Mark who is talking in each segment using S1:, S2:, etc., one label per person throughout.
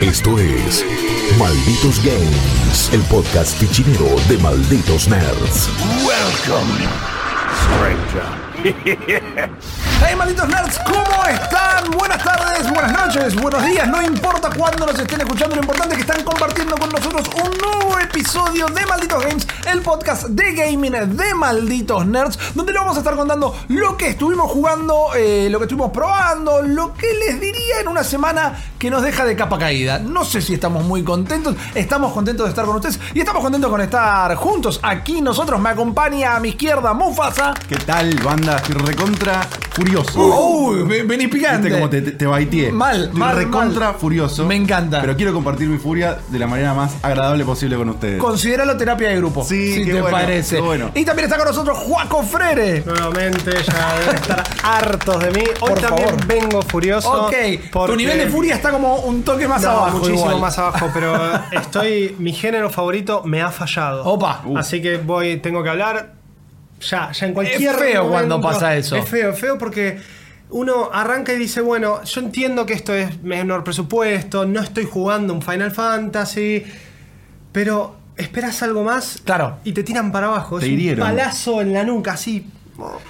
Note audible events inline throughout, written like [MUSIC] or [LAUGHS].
S1: Esto es Malditos Games, el podcast fichinero de Malditos Nerds.
S2: Welcome, stranger. [LAUGHS]
S3: Hey malditos nerds, ¿cómo están? Buenas tardes, buenas noches, buenos días, no importa cuándo nos estén escuchando, lo importante es que están compartiendo con nosotros un nuevo episodio de Malditos Games, el podcast de gaming de Malditos Nerds, donde le vamos a estar contando lo que estuvimos jugando, eh, lo que estuvimos probando, lo que les diría en una semana que nos deja de capa caída. No sé si estamos muy contentos, estamos contentos de estar con ustedes y estamos contentos con estar juntos aquí nosotros. Me acompaña a mi izquierda Mufasa.
S4: ¿Qué tal, banda? Estoy recontra furioso.
S3: Uy, ven- vení picante.
S4: Viste cómo te, te, te baiteé.
S3: Mal,
S4: Estoy
S3: mal,
S4: recontra
S3: mal.
S4: furioso.
S3: Me encanta.
S4: Pero quiero compartir mi furia de la manera más agradable posible con ustedes.
S3: Considéralo terapia de grupo.
S4: Sí,
S3: si
S4: qué
S3: te
S4: bueno,
S3: parece.
S4: qué bueno.
S3: Y también está con nosotros Juaco Frere.
S5: Nuevamente, ya deben [LAUGHS] estar hartos de mí. Hoy
S3: Por
S5: también
S3: favor.
S5: vengo furioso.
S3: Ok, tu nivel de furia está como un toque más
S5: No,
S3: abajo.
S5: muchísimo
S3: igual.
S5: más abajo, pero [LAUGHS] estoy. Mi género favorito me ha fallado.
S3: Opa.
S4: Uh.
S5: Así que voy, tengo que hablar. Ya, ya en cualquier.
S3: Es feo
S5: momento.
S3: cuando pasa eso.
S5: Es feo, es feo porque uno arranca y dice, bueno, yo entiendo que esto es menor presupuesto, no estoy jugando un Final Fantasy, pero esperas algo más
S3: Claro.
S5: y te tiran para abajo.
S4: Te
S5: es un
S4: hirieron.
S5: palazo en la nuca, así.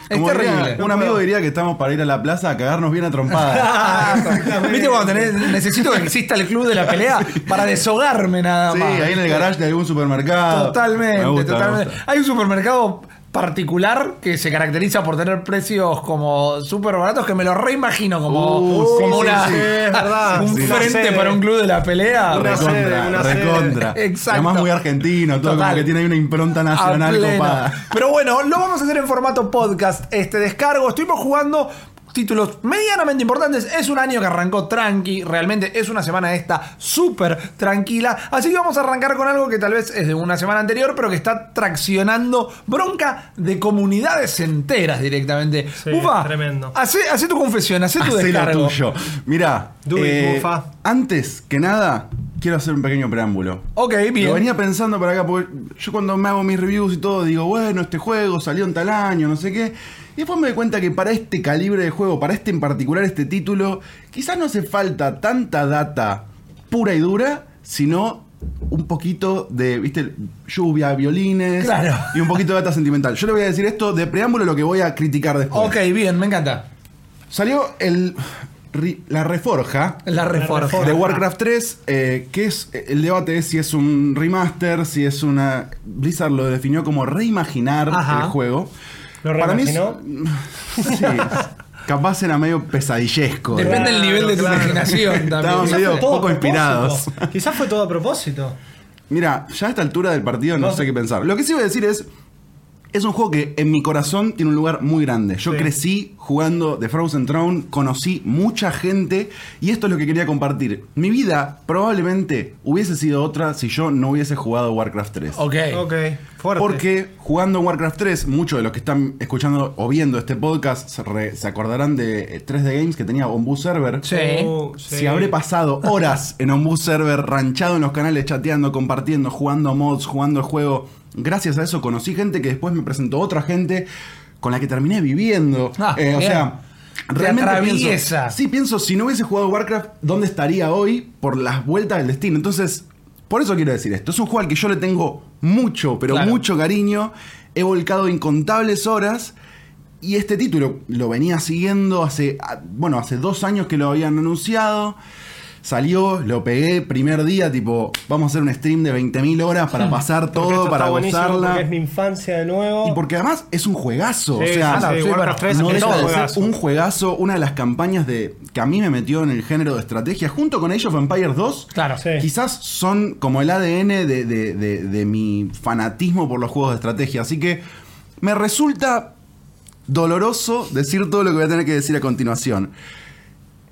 S3: Es
S4: Como diría-
S3: terrible.
S4: un amigo diría que estamos para ir a la plaza a cagarnos bien a trompadas. [LAUGHS] [LAUGHS]
S3: ¿Viste cuando tenés, necesito que exista el club de la pelea [LAUGHS] para deshogarme nada
S4: sí,
S3: más?
S4: ahí en el garage de algún supermercado.
S3: Totalmente,
S4: gusta,
S3: totalmente. Hay un supermercado particular que se caracteriza por tener precios como súper baratos que me lo reimagino como,
S4: Uh,
S3: como
S4: sí,
S3: una,
S4: sí.
S5: Es [LAUGHS] verdad.
S3: un frente
S5: sede.
S3: para un club de la pelea.
S5: Una
S4: Recontra,
S5: sede, una sede.
S4: recontra.
S3: Exacto. [LAUGHS]
S4: Además muy argentino, todo
S3: Total.
S4: como que tiene ahí una impronta nacional copada.
S3: Pero bueno, lo vamos a hacer en formato podcast, este descargo. Estuvimos jugando títulos medianamente importantes. Es un año que arrancó tranqui, realmente es una semana esta súper tranquila. Así que vamos a arrancar con algo que tal vez es de una semana anterior, pero que está traccionando bronca de comunidades enteras directamente.
S5: Sí,
S3: Ufa,
S5: tremendo.
S3: Hace, hace tu confesión, hace tu
S4: Hacé lo
S3: descargo.
S4: tuyo. Mirá,
S5: Do it,
S4: eh,
S5: Mufa.
S4: Antes que nada, quiero hacer un pequeño preámbulo.
S3: Ok, bien.
S4: Lo venía pensando para acá, porque yo cuando me hago mis reviews y todo, digo, bueno, este juego salió en tal año, no sé qué. Y después me doy cuenta que para este calibre de juego, para este en particular, este título, quizás no hace falta tanta data pura y dura, sino un poquito de, viste, lluvia, violines
S3: Claro.
S4: y un poquito de data sentimental. Yo le voy a decir esto de preámbulo, lo que voy a criticar después.
S3: Ok, bien, me encanta.
S4: Salió el, la reforja
S3: La reforma.
S4: de Warcraft 3, eh, que es el debate es si es un remaster, si es una Blizzard lo definió como reimaginar
S3: Ajá.
S4: el juego.
S5: ¿Lo
S4: Para mí es-
S5: reimaginó? [LAUGHS]
S4: sí, capaz era medio pesadillesco.
S3: Depende del nivel de tu
S5: Claro.
S3: imaginación
S4: Estábamos
S3: también.
S4: medio
S5: Todo a
S4: poco inspirados.
S5: Quizás fue todo a propósito.
S4: Mira, ya a esta altura del partido no
S5: No.
S4: sé qué pensar. Lo que sí voy a decir es. Es un juego que en mi corazón tiene un lugar muy grande. Yo
S5: Sí.
S4: crecí jugando The Frozen Throne, conocí mucha gente y esto es lo que quería compartir. Mi vida probablemente hubiese sido otra si yo no hubiese jugado Warcraft 3.
S3: Ok.
S5: Ok, fuerte.
S4: Porque jugando Warcraft 3, muchos de los que están escuchando o viendo este podcast se, re- se acordarán de eh, 3D Games que tenía Ombu Server.
S3: Sí.
S5: Uh, sí.
S4: Si habré pasado horas en Ombu Server, ranchado en los canales, chateando, compartiendo, jugando mods, jugando el juego, gracias a eso conocí gente que después me presentó otra gente con la que terminé viviendo.
S3: Ah,
S4: Eh, o sea,
S3: Te
S4: realmente pienso, sí pienso, si no hubiese jugado Warcraft, ¿dónde estaría hoy por las vueltas del destino? Entonces, por eso quiero decir esto. Es un juego al que yo le tengo mucho, pero
S3: Claro.
S4: mucho cariño. He volcado incontables horas. Y este título lo venía siguiendo hace, ah, bueno, hace dos años que lo habían anunciado. Salió, lo pegué primer día, tipo, vamos a hacer un stream de 20.000 horas para [LAUGHS] pasar todo, para gozarla.
S5: Porque es mi infancia de nuevo.
S4: Y porque además es un juegazo.
S5: Sí,
S4: o sea,
S5: sí, sí,
S3: sí,
S5: Warcraft
S3: bueno,
S5: 3
S4: no
S5: es
S4: deja
S5: un
S4: ser
S5: juegazo.
S4: un juegazo, una de las campañas de que a mí me metió en el género de estrategia, junto con Age of Empires 2.
S3: Claro.
S5: Sí.
S4: Quizás son como el ADN de, de- de- de mi fanatismo por los juegos de estrategia. Así que me resulta doloroso decir todo lo que voy a tener que decir a continuación.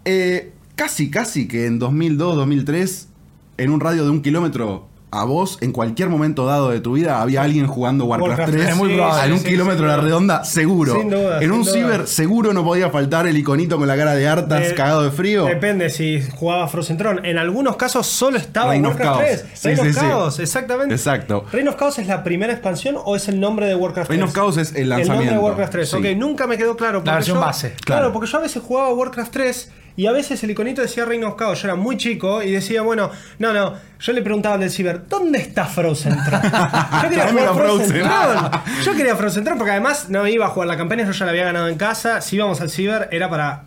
S4: Eh, casi, casi que en 2002, 2003, en un radio de un kilómetro a vos, en cualquier momento dado de tu vida, había alguien jugando Warcraft,
S5: Warcraft
S4: 3.
S5: tres, Es muy probable,
S4: En un
S5: sí,
S4: kilómetro
S5: sí,
S4: a la redonda, seguro.
S5: Sin duda,
S4: en
S5: sin
S4: un
S5: duda.
S4: ciber, seguro no podía faltar el iconito con la cara de Artas
S5: De-
S4: cagado de frío.
S5: Depende si jugaba Frozen Throne. En algunos casos solo estaba
S4: Reign of
S5: Warcraft
S4: Chaos.
S5: 3.
S4: Sí,
S5: Reign
S4: sí,
S5: of
S4: sí.
S5: Chaos, exactamente.
S4: Exacto.
S5: ¿Reign of Chaos es la primera expansión o es el nombre de Warcraft 3?
S4: Reign of Chaos es el
S5: El nombre de
S4: lanzamiento.
S5: Warcraft 3.
S4: Sí.
S5: Ok, nunca me quedó claro. porque
S3: versión
S5: yo-
S3: base.
S5: Claro,
S4: Claro.
S5: porque yo a veces jugaba Warcraft 3 Y a veces el iconito decía Reign of Chaos. Yo era muy chico y decía, bueno, no, no. Yo le preguntaba al del ciber, ¿dónde está Frozen Throne? [LAUGHS] Yo quería jugar Frozen. Yo quería Frozen porque además no iba a jugar la campaña, yo ya la había ganado en casa. Si íbamos al ciber era para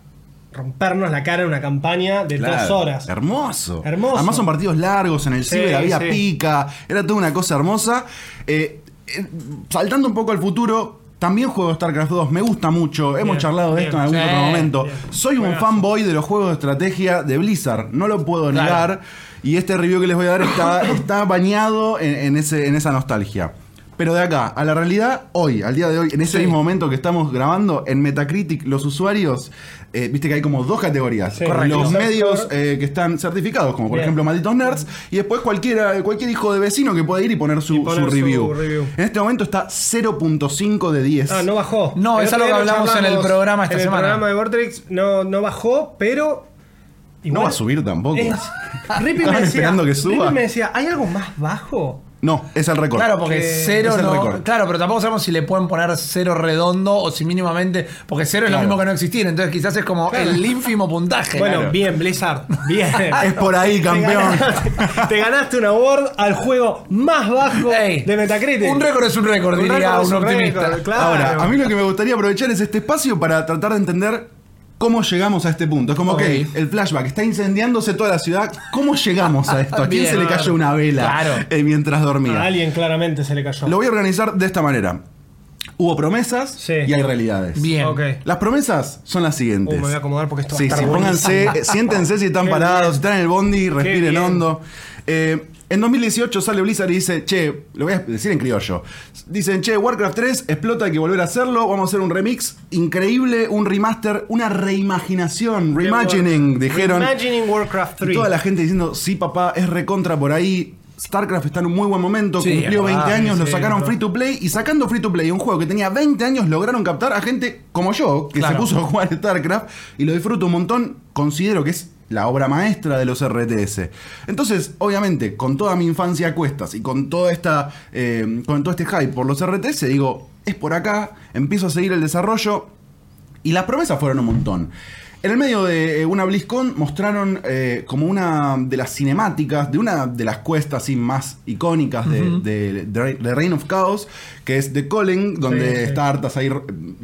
S5: rompernos la cara en una campaña de
S4: Claro,
S5: dos horas.
S4: Hermoso.
S5: Hermoso.
S4: Además son partidos largos, en el
S5: Sí,
S4: ciber había
S5: sí.
S4: pica, era toda una cosa hermosa. Eh, eh, saltando un poco al futuro, también juego StarCraft 2, me gusta mucho, hemos
S5: Bien,
S4: charlado de
S5: bien,
S4: esto en algún
S3: sí,
S4: otro momento.
S5: bien.
S4: Soy un fanboy de los juegos de estrategia de Blizzard, no lo puedo
S3: Claro.
S4: negar. Y este review que les voy a dar está, está bañado en, en ese, en esa nostalgia. Pero de acá, a la realidad, hoy, al día de hoy, en ese
S3: Sí.
S4: mismo momento que estamos grabando, en Metacritic, los usuarios, eh, viste que hay como dos categorías.
S5: Sí,
S3: Correcto.
S4: Los medios eh, que están certificados, como por
S5: Bien.
S4: ejemplo Malditos Nerds, y después cualquiera, cualquier hijo de vecino que pueda ir y poner su,
S5: Y poner
S4: su
S5: su
S4: review.
S5: review.
S4: En este momento está 0.5 de 10.
S5: Ah, no bajó.
S3: No,
S5: El
S3: es algo que hablamos en el programa esta
S5: en
S3: semana.
S5: el programa de Vortex no, no bajó, pero.
S4: no va a subir tampoco.
S5: es- Rippy me decía,
S4: esperando que suba.
S5: Rippy me decía, ¿hay algo más bajo?
S4: No, es el récord.
S3: Claro, porque
S5: Que
S3: cero
S4: es el
S3: no.
S4: récord.
S3: Claro, pero tampoco sabemos si le pueden poner cero redondo o si mínimamente. Porque cero es lo
S4: Claro.
S3: mismo que no existir. Entonces quizás es como el ínfimo puntaje.
S5: Bueno,
S4: Claro.
S5: bien, Blizzard. Bien. [LAUGHS]
S4: Es por ahí,
S5: Te
S4: campeón.
S5: ganaste, te ganaste un award al juego más bajo
S3: Ey,
S5: de Metacritic.
S3: Un récord es un récord, diría
S5: récord es
S3: un
S5: un
S3: optimista.
S5: récord, claro.
S4: Ahora, a mí lo que me gustaría aprovechar es este espacio para tratar de entender cómo llegamos a este punto. Es como,
S3: Ok.
S4: ok, el flashback está incendiándose toda la ciudad. ¿Cómo llegamos a esto? ¿A quién
S3: Bien,
S4: se le cayó una vela
S3: Claro.
S4: eh, mientras
S5: A
S4: dormía?
S5: alguien claramente se le cayó.
S4: Lo voy a organizar de esta manera. Hubo promesas
S5: Sí.
S4: y hay realidades.
S3: Bien.
S5: Ok.
S4: Las promesas son las
S5: Uh,
S4: siguientes.
S5: me voy a acomodar porque esto va a
S4: Sí,
S5: estar
S4: sí, pónganse, eh, siéntense si están
S5: Qué
S4: parados,
S5: bien.
S4: si están en el bondi, respiren
S5: bien.
S4: hondo. Eh, en 2018 sale Blizzard y dice, che, lo voy a decir en criollo. Dicen, che, Warcraft 3 explota, hay que volver a hacerlo, vamos a hacer un remix increíble, un remaster, una reimaginación, reimagining, dijeron.
S5: Reimagining Warcraft 3.
S4: Y toda la gente diciendo, sí, papá, es recontra por ahí. StarCraft está en un muy buen momento,
S3: Sí,
S4: cumplió
S3: es
S4: 20
S3: verdad,
S4: años, lo sacaron free to play y sacando free to play un juego que tenía 20 años lograron captar a gente como yo, que
S3: Claro.
S4: se puso a jugar StarCraft y lo disfruto un montón, considero que es la obra maestra de los RTS. Entonces, obviamente, con toda mi infancia a cuestas y con toda esta eh, con todo este hype por los RTS, digo, es por acá, empiezo a seguir el desarrollo y las promesas fueron un montón. En el medio de eh, una BlizzCon mostraron eh, como una de las cinemáticas de una de las cuestas así más icónicas de, de- de- de Reign of Chaos, que es The Calling, donde
S5: Sí,
S4: está Arthas ahí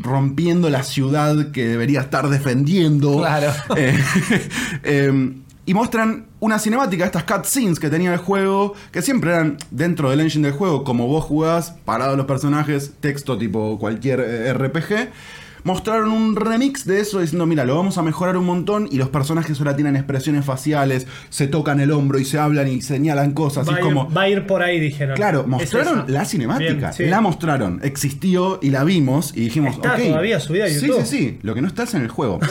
S4: rompiendo la ciudad que debería estar defendiendo.
S3: Claro. [LAUGHS]
S4: Eh, [LAUGHS] eh, y muestran una cinemática, estas cutscenes que tenía el juego, que siempre eran dentro del engine del juego, como vos jugás, parados los personajes, texto tipo cualquier RPG. Mostraron un remix de eso diciendo, mira, lo vamos a mejorar un montón y los personajes ahora tienen expresiones faciales, se tocan el hombro y se hablan y señalan cosas.
S5: va,
S4: y
S5: a ir,
S4: como,
S5: va a ir por ahí, dijeron.
S4: Claro, mostraron la cinemática.
S5: Bien, sí.
S4: La mostraron. Existió y la vimos y dijimos,
S5: Está
S4: ok.
S5: todavía subida a YouTube.
S4: Sí, sí, sí. Lo que no está es en el juego. [LAUGHS]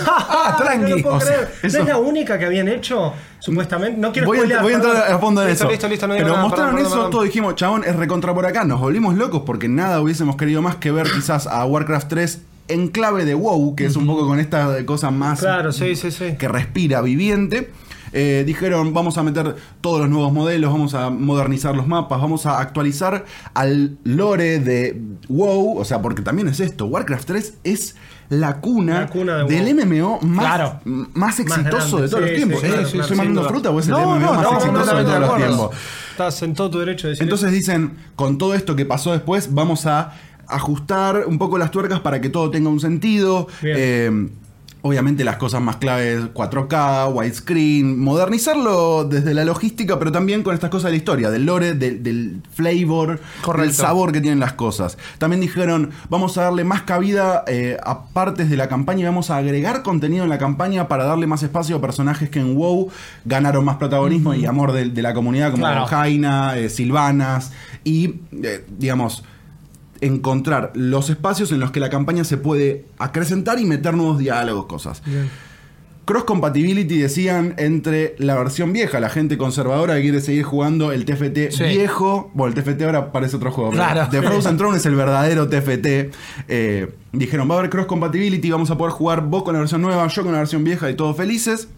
S3: Ah, tranqui.
S5: No lo puedo
S4: O sea,
S5: creer.
S4: eso-
S5: ¿No es la única que habían hecho? Supuestamente. No quiero
S4: Voy a,
S5: spoilear,
S4: voy a entrar
S5: perdón.
S4: a fondo de
S5: listo,
S4: eso.
S5: Listo, listo, no digo
S4: Pero
S5: nada,
S4: mostraron
S5: perdón,
S4: eso,
S5: perdón,
S4: todos dijimos, chabón, es recontra por acá. Nos volvimos locos porque nada hubiésemos querido más que ver quizás a Warcraft 3 en clave de WoW, que es un poco con esta cosa más
S5: Claro, sí, sí, sí.
S4: que respira viviente. Eh, dijeron, vamos a meter todos los nuevos modelos, vamos a modernizar los mapas, vamos a actualizar al lore de WoW, o sea, porque también es esto, Warcraft 3 es la cuna,
S5: La cuna de
S4: del MMO más,
S3: Claro.
S4: más exitoso de todos
S5: sí,
S4: los tiempos.
S5: sí,
S4: Eh, estoy mandando fruta o es el
S3: No,
S4: MMO
S3: no,
S4: más
S3: no,
S4: exitoso de todos los tiempos.
S5: Estás en todo tu derecho de decir
S4: Entonces dicen, con todo esto que pasó después, vamos a ajustar un poco las tuercas para que todo tenga un sentido. Eh, obviamente las cosas más claves, 4K, widescreen, modernizarlo desde la logística, pero también con estas cosas de la historia, del lore, del, del flavor,
S3: Correcto.
S4: del sabor que tienen las cosas. También dijeron, vamos a darle más cabida eh, a partes de la campaña y vamos a agregar contenido en la campaña para darle más espacio a personajes que en WoW ganaron más protagonismo y amor de, de la comunidad, como
S3: Claro.
S4: Jaina, eh, Silvanas, y, eh, digamos, encontrar los espacios en los que la campaña se puede acrecentar y meter nuevos diálogos, cosas. Cross compatibility decían entre la versión vieja, la gente conservadora que quiere seguir jugando el TFT
S3: Sí.
S4: viejo. Bueno, el TFT ahora parece otro juego. pero
S3: Claro.
S4: The Frozen [LAUGHS] Throne es el verdadero TFT. Eh, dijeron, va a haber cross compatibility, vamos a poder jugar vos con la versión nueva, yo con la versión vieja y todos felices.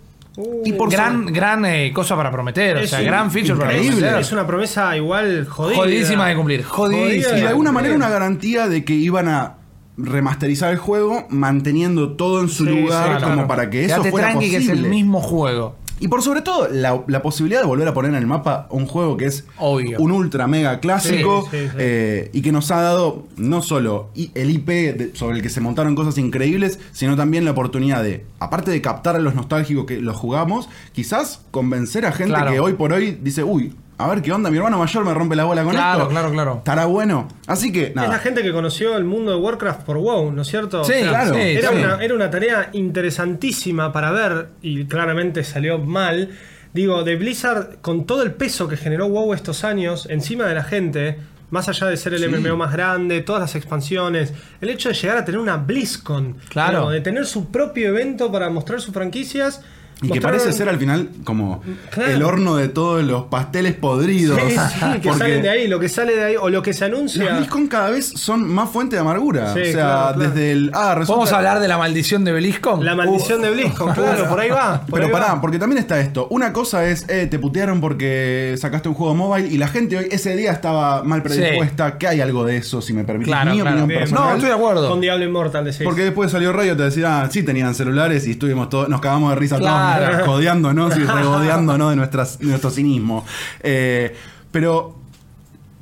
S4: Y por
S3: gran gran eh, cosa para prometer. O
S5: Es
S3: sea, gran feature para
S4: increíble.
S3: prometer.
S5: Es una promesa igual jodida.
S3: Jodidísima de cumplir. Jodidísima.
S4: y de alguna manera una garantía de que iban a remasterizar el juego manteniendo todo en su
S5: Sí,
S4: lugar
S5: sí,
S4: como para que eso
S3: Quédate
S4: fuera
S3: tranqui
S4: posible.
S3: que es el mismo juego.
S4: Y por sobre todo, la, la posibilidad de volver a poner en el mapa un juego que es
S3: Obvio.
S4: un ultra mega clásico
S5: Sí, sí, sí.
S4: eh, y que nos ha dado no solo el IP de- sobre el que se montaron cosas increíbles, sino también la oportunidad de, aparte de captar a los nostálgicos que los jugamos, quizás convencer a gente
S3: Claro.
S4: que hoy por hoy dice, uy, a ver qué onda, mi hermano mayor me rompe la bola con
S3: Claro,
S4: esto.
S3: claro, claro.
S4: Estará bueno. Así que,
S5: Es la
S4: nada.
S5: gente que conoció el mundo de Warcraft por WoW, ¿no es cierto?
S3: Sí,
S4: claro.
S3: sí,
S5: Era,
S3: sí.
S5: una, era una tarea interesantísima para ver y claramente salió mal. Digo, de Blizzard, con todo el peso que generó WoW estos años encima de la gente, más allá de ser el
S4: Sí.
S5: MMO más grande, todas las expansiones, el hecho de llegar a tener una BlizzCon,
S3: Claro.
S5: ¿no? de tener su propio evento para mostrar sus franquicias.
S4: Y que parece ser al final como
S5: Claro.
S4: el horno de todos los pasteles podridos.
S5: Sí, sí, que
S4: Porque-
S5: salen de ahí, lo que sale de ahí, o lo que se anuncia.
S4: Las BlizzCon cada vez son más fuente de amargura.
S5: Sí,
S4: o sea,
S5: claro, claro.
S4: desde el. Ah, resulta.
S3: ¿Podemos hablar de la maldición de BlizzCon?
S5: La maldición
S3: Uh,
S5: de BlizzCon, claro, por ahí va. [LAUGHS] por
S4: Pero
S5: ahí
S4: pará,
S5: va.
S4: porque también está esto. Una cosa es, eh, te putearon porque sacaste un juego mobile y la gente hoy ese día estaba mal predispuesta. Que hay algo de eso, si me permites.
S3: Claro,
S4: mi
S3: claro.
S4: opinión
S5: Bien.
S4: personal.
S3: No, estoy de acuerdo.
S5: Con Diablo Immortal de 6.
S4: Porque después salió Rayo te decía, ah, sí tenían celulares y estuvimos todos, nos cagamos de risa
S3: Claro. [LAUGHS]
S4: todos, jodeándonos y regodeándonos de, nuestras, de nuestro cinismo. Eh, pero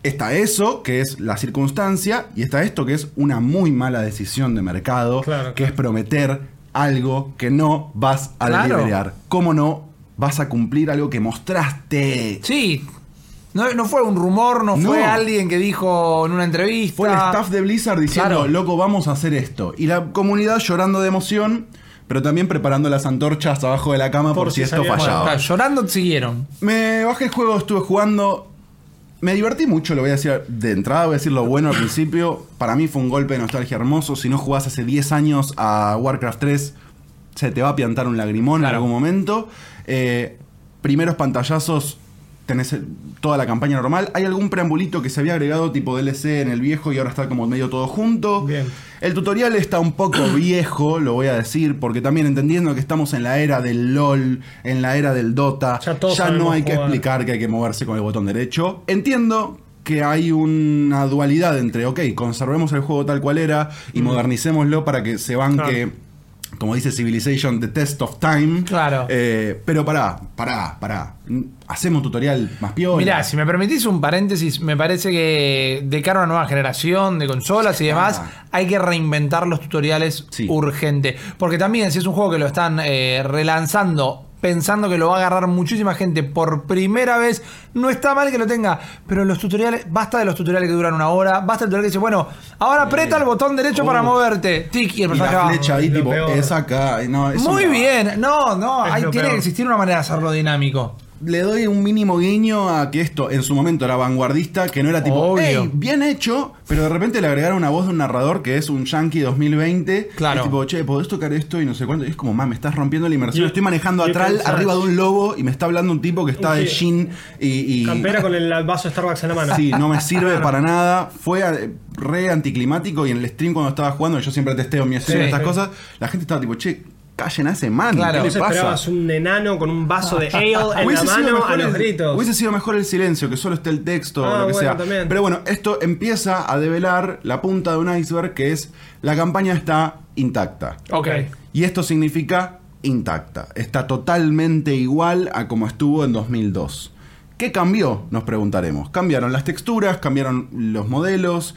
S4: está eso, que es la circunstancia, y está esto, que es una muy mala decisión de mercado,
S5: Claro,
S4: que es prometer algo que no vas a
S3: Claro.
S4: liberar. ¿Cómo no vas a cumplir algo que mostraste?
S3: Sí. No, no fue un rumor, no, fue alguien que dijo en una entrevista.
S4: Fue el staff de Blizzard diciendo, loco, vamos a hacer esto. Y la comunidad llorando de emoción, pero también preparando las antorchas abajo de la cama por,
S5: Por
S4: si
S5: si
S4: esto fallaba.
S3: Llorando siguieron.
S4: Me bajé el juego, estuve jugando. Me divertí mucho, lo voy a decir de entrada, voy a decir lo bueno al principio. Para mí fue un golpe de nostalgia hermoso. Si no jugás hace 10 años a Warcraft 3, se te va a piantar un lagrimón en algún momento. Eh, primeros pantallazos, tenés el- toda la campaña normal. Hay algún preambulito que se había agregado tipo DLC en el viejo y ahora está como medio todo junto.
S5: Bien.
S4: El tutorial está un poco [COUGHS] viejo, lo voy a decir, porque también entendiendo que estamos en la era del LOL, en la era del Dota,
S5: Ya
S4: no hay que
S5: jugar.
S4: explicar que hay que moverse con el botón derecho. Entiendo que hay una dualidad entre, ok, conservemos el juego tal cual era y modernicémoslo para que se banque, como dice Civilization, the test of time.
S3: Claro.
S4: Eh, pero pará, pará, pará. Hacemos un tutorial más piola.
S3: Mirá, si me permitís un paréntesis, me parece que de cara a una nueva generación de consolas y demás,
S4: Ah.
S3: hay que reinventar los tutoriales
S4: Sí.
S3: urgente. Porque también, si es un juego que lo están eh, relanzando, pensando que lo va a agarrar muchísima gente por primera vez, no está mal que lo tenga. Pero los tutoriales, basta de los tutoriales que duran una hora, basta el tutorial que dice, bueno, ahora aprieta el botón derecho para moverte. Tic, y el
S4: Y
S3: personaje
S4: la
S3: va.
S4: flecha ahí, tipo,
S5: peor.
S4: es acá. y No,
S3: Muy bien. No, no,
S5: lo
S3: tiene que existir una manera de hacerlo dinámico.
S4: Le doy un mínimo guiño a que esto en su momento era vanguardista, que no era tipo,
S3: Obvio.
S4: "Ey, bien hecho, pero de repente le agregaron una voz de un narrador que es un Yankee 2020.
S3: Claro.
S4: Y tipo, che, ¿podés tocar esto? Y no sé cuánto. Y es como, man, me estás rompiendo la inmersión. Estoy manejando atrás,
S5: pensás-
S4: arriba de un lobo, y me está hablando un tipo que está de jean y. y-
S5: Campera con el vaso de Starbucks en la mano.
S4: Sí, no me sirve [LAUGHS] para nada. Fue eh, re anticlimático y en el stream cuando estaba jugando, yo siempre testeo mi stream
S3: Sí.
S4: estas cosas, la gente estaba tipo, che, callen a ese man,
S3: Claro.
S4: ¿qué le pasa?
S5: esperabas un enano con un vaso de ale en la mano a los
S4: el-
S5: gritos.
S4: Hubiese sido mejor el silencio, que solo esté el texto
S5: Ah,
S4: o lo que
S5: bueno,
S4: sea.
S5: también.
S4: Pero bueno, esto empieza a develar la punta de un iceberg que es la campaña está intacta.
S3: Ok.
S4: Y esto significa intacta. Está totalmente igual a como estuvo en 2002. ¿Qué cambió? Nos preguntaremos. Cambiaron las texturas, cambiaron los modelos.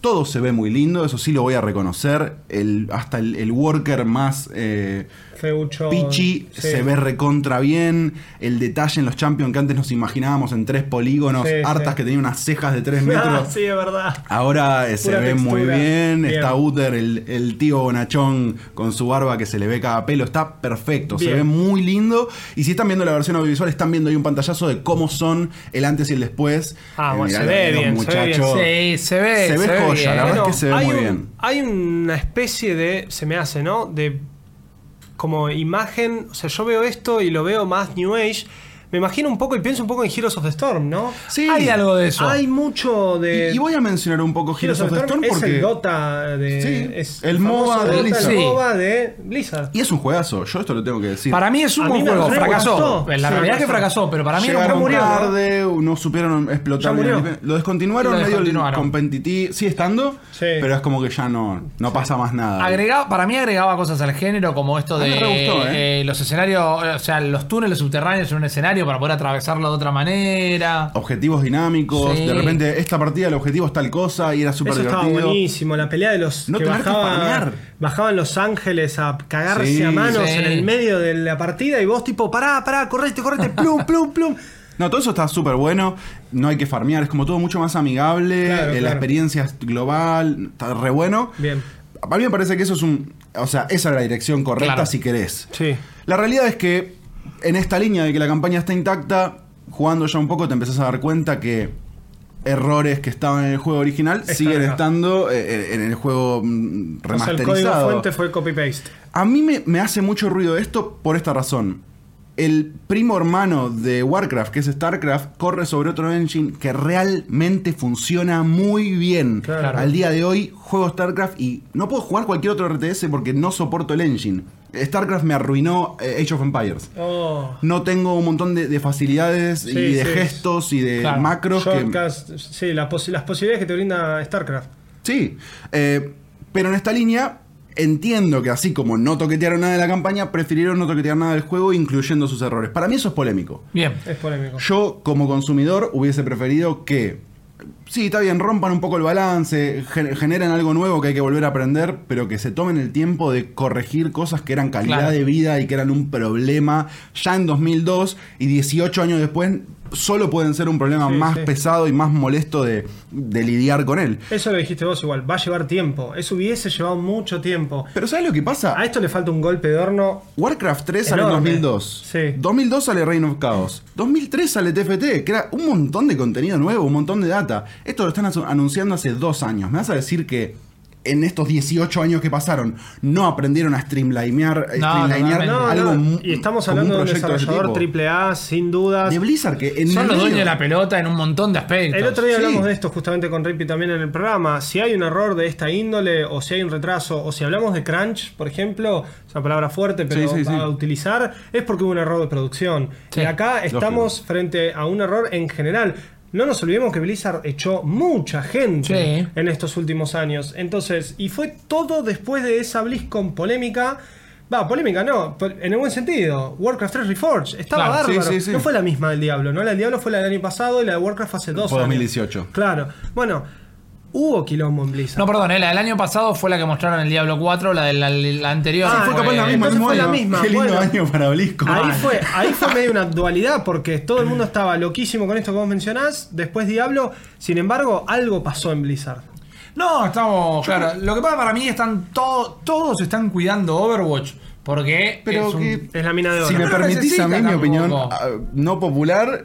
S4: Todo se ve muy lindo, eso sí lo voy a reconocer. El, hasta el, el worker más eh,
S5: Feucho.
S4: Pichi
S5: Sí.
S4: se ve recontra bien. El detalle en los Champions que antes nos imaginábamos en tres polígonos,
S5: Sí,
S4: hartas
S5: sí.
S4: que tenían unas cejas de tres [LAUGHS]
S5: Ah,
S4: metros.
S5: sí, es verdad.
S4: Ahora eh, se ve muy bien.
S5: Bien.
S4: Está Uther, el, el tío bonachón con su barba que se le ve cada pelo. Está perfecto. Se
S5: Bien.
S4: ve muy lindo. Y si están viendo la versión audiovisual, están viendo ahí un pantallazo de cómo son el antes y el después.
S5: Ah,
S4: Eh,
S5: bueno,
S4: mirá,
S5: se ve
S4: los
S5: bien, se ve bien.
S4: muchachos.
S3: Sí, se ve.
S4: Se ve joya,
S3: bien.
S4: la verdad
S5: Bueno,
S4: es que se ve
S5: hay
S4: muy
S5: un-
S4: bien.
S5: Hay una especie de, se me hace, ¿no? De como imagen, o sea, yo veo esto y lo veo más New Age, me imagino un poco y pienso un poco en Heroes of the Storm, ¿no?
S4: Sí.
S3: Hay algo de eso.
S5: Hay mucho de.
S4: Y, y voy a mencionar un poco Heroes of the Storm
S5: es
S4: porque.
S5: el Dota de.
S4: Sí,
S5: es
S4: el
S5: famoso
S4: MOBA de Blizzard.
S5: El
S3: Sí.
S5: MOBA de Blizzard.
S4: Y es un juegazo, yo esto lo tengo que decir.
S3: Para mí es un buen juego. Fracasó. La
S5: Sí,
S3: realidad es que
S5: fracasó.
S3: pero para mí era un juego.
S4: tarde, no supieron explotar.
S5: Murió.
S4: el- Lo descontinuaron,
S3: Lo
S4: medio el competitivo. Sigue estando,
S5: Sí.
S4: pero es como que ya no, no pasa más nada.
S3: Agregaba, para mí agregaba cosas al género como esto
S4: A mí
S3: de
S4: me re gustó, ¿eh?
S3: eh, los escenarios, o sea, los túneles subterráneos en un escenario para poder atravesarlo de otra manera.
S4: Objetivos dinámicos,
S3: Sí.
S4: de repente esta partida el objetivo es tal cosa y era súper
S5: Eso estaba
S4: divertido.
S5: buenísimo, la pelea de los
S4: No
S5: que
S4: que
S5: bajaba-
S4: farmear.
S5: bajaban los ángeles a cagarse
S4: Sí,
S5: a manos
S3: sí.
S5: en el medio de la partida y vos tipo, pará, pará, correte, correte, plum, plum, plum. [LAUGHS]
S4: No, todo eso está súper bueno. No hay que farmear, es como todo mucho más amigable.
S5: Claro,
S4: eh, La experiencia es global, está re bueno.
S5: Bien.
S4: A mí me parece que eso es un. O sea, esa es la dirección correcta
S3: Claro.
S4: si querés.
S5: Sí.
S4: La realidad es que en esta línea de que la campaña está intacta, jugando ya un poco te empezás a dar cuenta que errores que estaban en el juego original
S5: Están
S4: siguen
S5: acá.
S4: estando eh, en el juego mm,
S5: O sea, el
S4: remasterizado.
S5: código fuente fue copy-paste.
S4: A mí me, me hace mucho ruido esto por esta razón. El primo hermano de Warcraft, que es StarCraft, corre sobre otro engine que realmente funciona muy bien.
S5: Claro.
S4: Al día de hoy juego StarCraft y no puedo jugar cualquier otro RTS porque no soporto el engine. StarCraft me arruinó eh, Age of Empires.
S5: Oh.
S4: No tengo un montón de, de facilidades
S5: Sí,
S4: y de
S5: sí.
S4: gestos y de
S3: Claro.
S4: macros que,
S5: sí, las posibilidades que te brinda StarCraft.
S4: Sí, eh, pero en esta línea entiendo que así como no toquetearon nada de la campaña, prefirieron no toquetear nada del juego, incluyendo sus errores. Para mí eso es polémico.
S3: Bien.
S5: Es polémico.
S4: Yo, como consumidor, hubiese preferido que... Sí, está bien, rompan un poco el balance, gen- generen algo nuevo que hay que volver a aprender, pero que se tomen el tiempo de corregir cosas que eran calidad
S3: Claro.
S4: de vida y que eran un problema ya en 2002 y 18 años después solo pueden ser un problema
S5: Sí,
S4: más
S5: sí.
S4: pesado y más molesto de, de lidiar con él.
S5: Eso lo dijiste vos igual, va a llevar tiempo. Eso hubiese llevado mucho tiempo.
S4: Pero ¿sabes lo que pasa?
S5: A esto le falta un golpe de horno.
S4: Warcraft 3 sale en
S5: Enorme.
S4: 2002.
S5: Sí.
S4: 2002 sale Reign of Chaos. 2003 sale TFT, que era un montón de contenido nuevo, un montón de data. Esto lo están anunciando hace dos años. ¿Me vas a decir que en estos 18 años que pasaron no aprendieron a streamlinear,
S3: No,
S4: streamlinear.
S5: No,
S4: algo
S5: no, y estamos hablando de un desarrollador
S4: tipo?
S5: triple A, sin dudas.
S4: de Blizzard que en
S3: Son
S4: el
S3: los dueños de la pelota en un montón de aspectos.
S5: El otro día
S4: Sí.
S5: hablamos de esto justamente con Rippy también en el programa. Si hay un error de esta índole, o si hay un retraso, o si hablamos de crunch, por ejemplo, es una palabra fuerte, pero
S4: Sí, sí, sí.
S5: a utilizar, es porque hubo un error de producción.
S3: Sí,
S5: y acá estamos frente a un error en general. No nos olvidemos que Blizzard echó mucha gente
S3: Sí.
S5: en estos últimos años. Entonces, y fue todo después de esa BlizzCon polémica. Va, polémica no, en el buen sentido. Warcraft 3 Reforged estaba
S3: Claro,
S5: bárbaro.
S4: sí, sí, sí.
S5: No fue la misma del Diablo, ¿no? La del Diablo fue la del año pasado y la de Warcraft hace dos
S4: Fue
S5: años.
S4: 2018.
S5: Claro. Bueno, hubo quilombo en Blizzard.
S3: No, perdón, eh, la del año pasado fue la que mostraron el Diablo 4, la de la, la anterior.
S5: Ah,
S4: fue capaz la misma, mismo
S5: fue la
S4: año.
S5: misma,
S4: Qué lindo
S5: bueno.
S4: año para BlizzCon.
S5: Ahí fue, ahí fue medio una dualidad porque todo el mundo estaba loquísimo con esto que vos mencionás. Después Diablo, sin embargo, algo pasó en Blizzard.
S3: No, estamos. Claro, lo que pasa para mí están todos. Todos están cuidando Overwatch. Porque.
S4: Pero
S3: es un-
S4: que-
S5: Es la mina de oro.
S4: Si me permitís a mí mi opinión ah, no popular,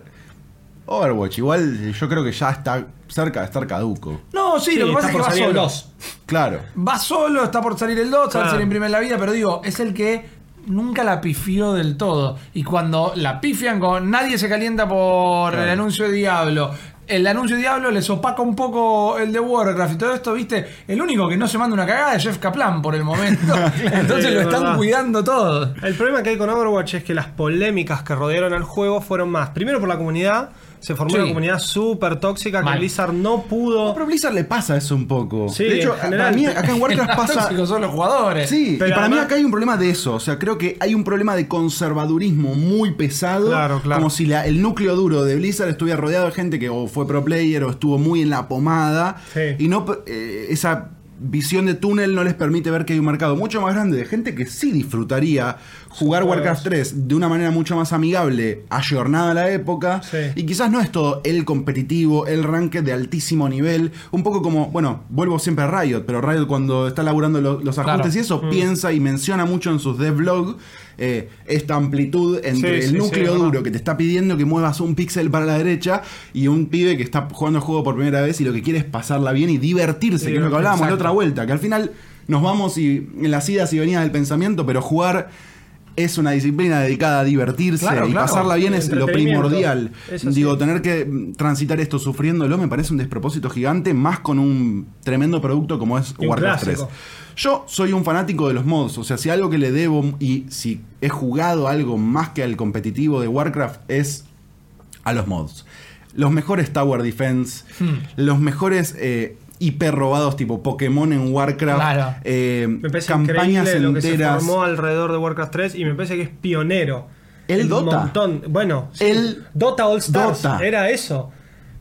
S4: Overwatch, igual yo creo que ya está cerca de estar caduco.
S3: No, sí,
S5: Sí,
S3: lo que pasa es que va solo.
S5: 2.
S4: Claro.
S3: Va solo, está por salir el 2, a ver
S5: Claro.
S3: si le imprime en la vida, pero digo, es el que nunca la pifió del todo. Y cuando la pifian con. Nadie se calienta por
S4: Claro.
S3: el anuncio de Diablo. El anuncio de Diablo les opaca un poco el de Warcraft y todo esto, ¿viste? El único que no se manda una cagada es Jeff Kaplan por el momento. [LAUGHS] [LAUGHS] Entonces
S5: Sí,
S3: lo
S5: es
S3: están
S5: verdad.
S3: cuidando todo.
S5: El problema que hay con Overwatch es que las polémicas que rodearon al juego fueron más. Primero por la comunidad. Se formó
S3: Sí.
S5: una comunidad súper tóxica que. Blizzard no pudo.
S4: No, pero a Blizzard le pasa eso un poco.
S5: Sí,
S4: de hecho,
S5: en general.
S4: para mí acá en Warcraft
S3: Los [LAUGHS]
S4: pasa.
S3: tóxicos son los jugadores.
S4: Sí,
S5: Pero
S4: y para mí acá hay un problema de eso. O sea, creo que hay un problema de conservadurismo muy pesado.
S5: Claro, claro.
S4: Como si la- el núcleo duro de Blizzard estuviera rodeado de gente que o fue pro player o estuvo muy en la pomada.
S5: Sí.
S4: Y no eh, esa visión de túnel no les permite ver que hay un mercado mucho más grande de gente que sí disfrutaría jugar. Warcraft 3 de una manera mucho más amigable, ayornada a la época.
S5: Sí.
S4: Y quizás no es todo el competitivo, el ranked de altísimo nivel. Un poco como, bueno, vuelvo siempre a Riot, pero Riot cuando está laburando lo- los ajustes
S3: Claro.
S4: y eso, piensa y menciona mucho en sus devlog eh, esta amplitud entre
S5: Sí,
S4: el
S5: sí,
S4: núcleo
S5: sí,
S4: duro
S5: verdad.
S4: que te está pidiendo que muevas un píxel para la derecha y un pibe que está jugando el juego por primera vez y lo que quiere es pasarla bien y divertirse, que es lo que hablábamos la otra vuelta, que al final nos vamos y en las idas y venidas del pensamiento, pero jugar es una disciplina dedicada a divertirse
S3: Claro,
S4: y
S3: claro.
S4: pasarla bien es lo primordial.
S5: Eso
S4: Digo,
S5: sí.
S4: tener que transitar esto sufriéndolo me parece un despropósito gigante, más con un tremendo producto como es Warcraft 3.
S5: clásico.
S4: Yo soy un fanático de los mods, o sea, si algo que le debo y si he jugado algo más que al competitivo de Warcraft es a los mods. Los mejores Tower Defense,
S3: Hmm.
S4: los mejores eh, hiper robados tipo Pokémon en Warcraft,
S3: Claro.
S4: eh,
S5: Me parece
S4: campañas
S5: increíble lo que se
S4: enteras.
S5: formó alrededor de Warcraft 3 y me parece que es pionero.
S4: El
S5: Un
S4: Dota.
S5: montón. Bueno.
S4: El
S5: Dota All Stars.
S4: Dota.
S5: Era eso.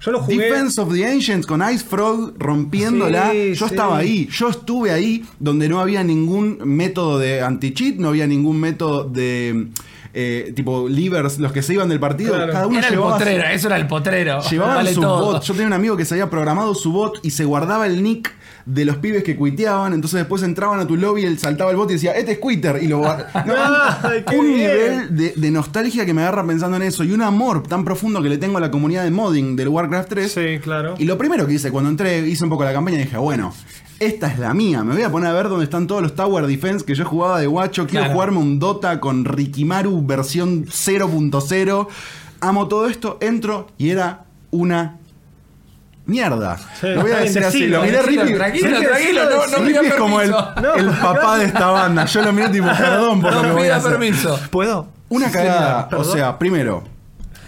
S5: Yo lo jugué.
S4: Defense of the Ancients con Ice Frog rompiéndola.
S5: Sí,
S4: yo
S5: sí.
S4: estaba ahí. Yo estuve ahí donde no había ningún método de anti-cheat, no había ningún método de eh, tipo livers, los que se iban del partido.
S5: Claro.
S4: Cada uno
S3: Era el
S4: llevaba su-
S3: potrero, eso era el potrero.
S4: Llevaban
S3: Vale
S4: su
S3: todo.
S4: bot. Yo tenía un amigo que se había programado su bot y se guardaba el nick de los pibes que cuiteaban. Entonces después entraban a tu lobby, él saltaba el bot y decía, este es quitter. Y lo [LAUGHS] No,
S5: Ay, qué
S4: un
S5: bien.
S4: nivel de, de nostalgia que me agarra pensando en eso. Y un amor tan profundo que le tengo a la comunidad de modding del Warcraft 3.
S5: Sí, claro.
S4: Y lo primero que hice cuando entré, hice un poco la campaña y dije, bueno, esta es la mía. Me voy a poner a ver dónde están todos los Tower Defense que yo jugaba de guacho. Quiero
S3: Claro.
S4: jugarme un Dota con Rikimaru versión 0.0. Amo todo esto, entro y era una mierda.
S5: Sí,
S4: lo voy a decir así. Lo miré Ricky.
S3: tranquilo, tranquilo, no- no
S4: es como el.
S5: No,
S4: papá de esta banda. Yo lo miré tipo, perdón por lo que
S3: No
S4: voy a hacer.
S3: permiso.
S5: ¿Puedo?
S4: Una cagada. O sea, primero.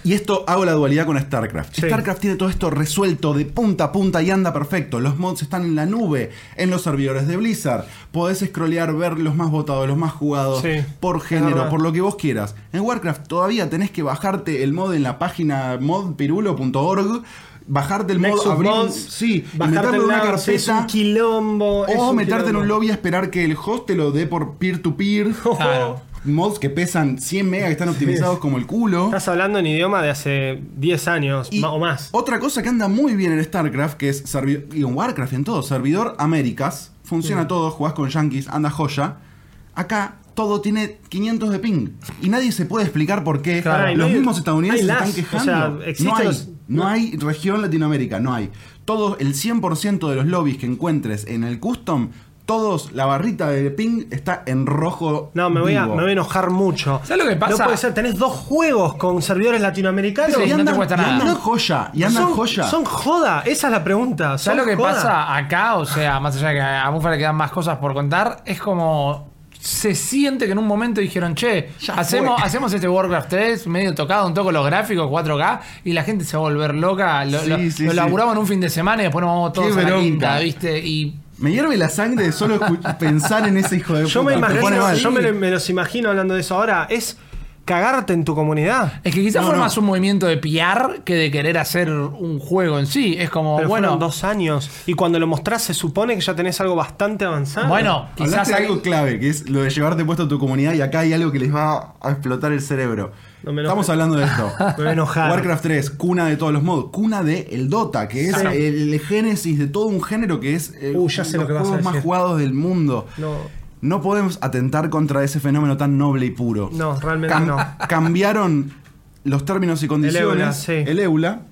S4: Y esto hago la dualidad con StarCraft.
S5: Sí.
S4: StarCraft tiene todo esto resuelto de punta a punta y anda perfecto. Los mods están en la nube, en los servidores de Blizzard. Podés scrollear, ver los más votados, los más jugados,
S5: Sí,
S4: por género, por lo que vos quieras. En Warcraft todavía tenés que bajarte el mod en la página modpirulo.org. Bajarte el mod,
S5: Nexus
S4: abrir un-
S5: Mods,
S4: sí, meterlo en una
S5: lado, es un
S4: carpeta.
S5: quilombo. es
S4: O
S5: un
S4: meterte en un lobby a esperar que el host te lo dé por peer-to-peer. [LAUGHS]
S3: Claro.
S4: Mods que pesan 100 megas, que están optimizados como el culo.
S5: Estás hablando en idioma de hace 10 años
S4: Y
S5: o más.
S4: Otra cosa que anda muy bien en StarCraft, que es servi- y en Warcraft en todo, servidor Américas,
S5: Mm.
S4: funciona todo, jugás con Yankees, anda joya. Acá todo tiene 500 de ping y nadie se puede explicar por qué.
S5: Claro,
S4: los
S5: no hay-
S4: mismos estadounidenses
S5: hay
S4: se están quejando.
S5: o sea, existen
S4: no hay,
S5: los-
S4: no hay región Latinoamérica, no hay. Todo el 100% de los lobbies que encuentres en el custom, todos la barrita de ping está en rojo.
S5: No, me voy, a,
S4: vivo.
S5: me voy a enojar mucho.
S3: ¿Sabes lo que pasa?
S5: No puede ser, tenés dos juegos con servidores latinoamericanos.
S3: Sí,
S4: y
S3: no te
S4: andan,
S3: cuesta
S4: y
S3: nada.
S4: andan joya, y andan
S5: son,
S4: joya.
S5: Son joda, esa es la pregunta.
S3: ¿Sabes lo que
S5: joda.
S3: pasa acá? O sea, más allá de que a Mufa le quedan más cosas por contar, es como. Se siente que en un momento dijeron, che, hacemos, hacemos este Warcraft 3 medio tocado, un toque los gráficos 4K, y la gente se va a volver loca. Lo,
S4: Sí,
S3: lo-
S4: sí,
S3: lo
S4: sí.
S3: laburamos en un fin de semana y después nos vamos todos
S4: Qué
S3: a la
S4: bronca.
S3: quinta, ¿viste? Y
S4: Me hierve la sangre de solo [LAUGHS] pensar en ese hijo de
S5: Yo me
S4: puta.
S5: Imagino, yo me, me los imagino hablando de eso ahora. Es cagarte en tu comunidad.
S3: es que quizás
S4: No,
S3: fue
S4: no.
S3: más un movimiento de PR que de querer hacer un juego en sí. Es como,
S5: Pero
S3: bueno,
S5: dos años. Y cuando lo mostrás se supone que ya tenés algo bastante avanzado.
S3: bueno, quizás
S4: Hablaste de algo clave, que es lo de llevarte puesto a tu comunidad y acá hay algo que les va a explotar el cerebro.
S5: No me enojes.
S4: Estamos hablando de esto. [LAUGHS]
S5: Me voy a enojar.
S4: Warcraft 3, cuna de todos los modos, cuna de el Dota, que es
S5: Sí.
S4: el génesis de todo un género que es eh,
S5: Uh, ya sé
S4: los
S5: lo que vas a
S4: juegos más
S5: decir.
S4: jugados del mundo.
S5: No.
S4: No podemos atentar contra ese fenómeno tan noble y puro.
S5: No, realmente no. [LAUGHS]
S4: Cambiaron los términos y condiciones.
S5: EULA, sí.
S4: el EULA,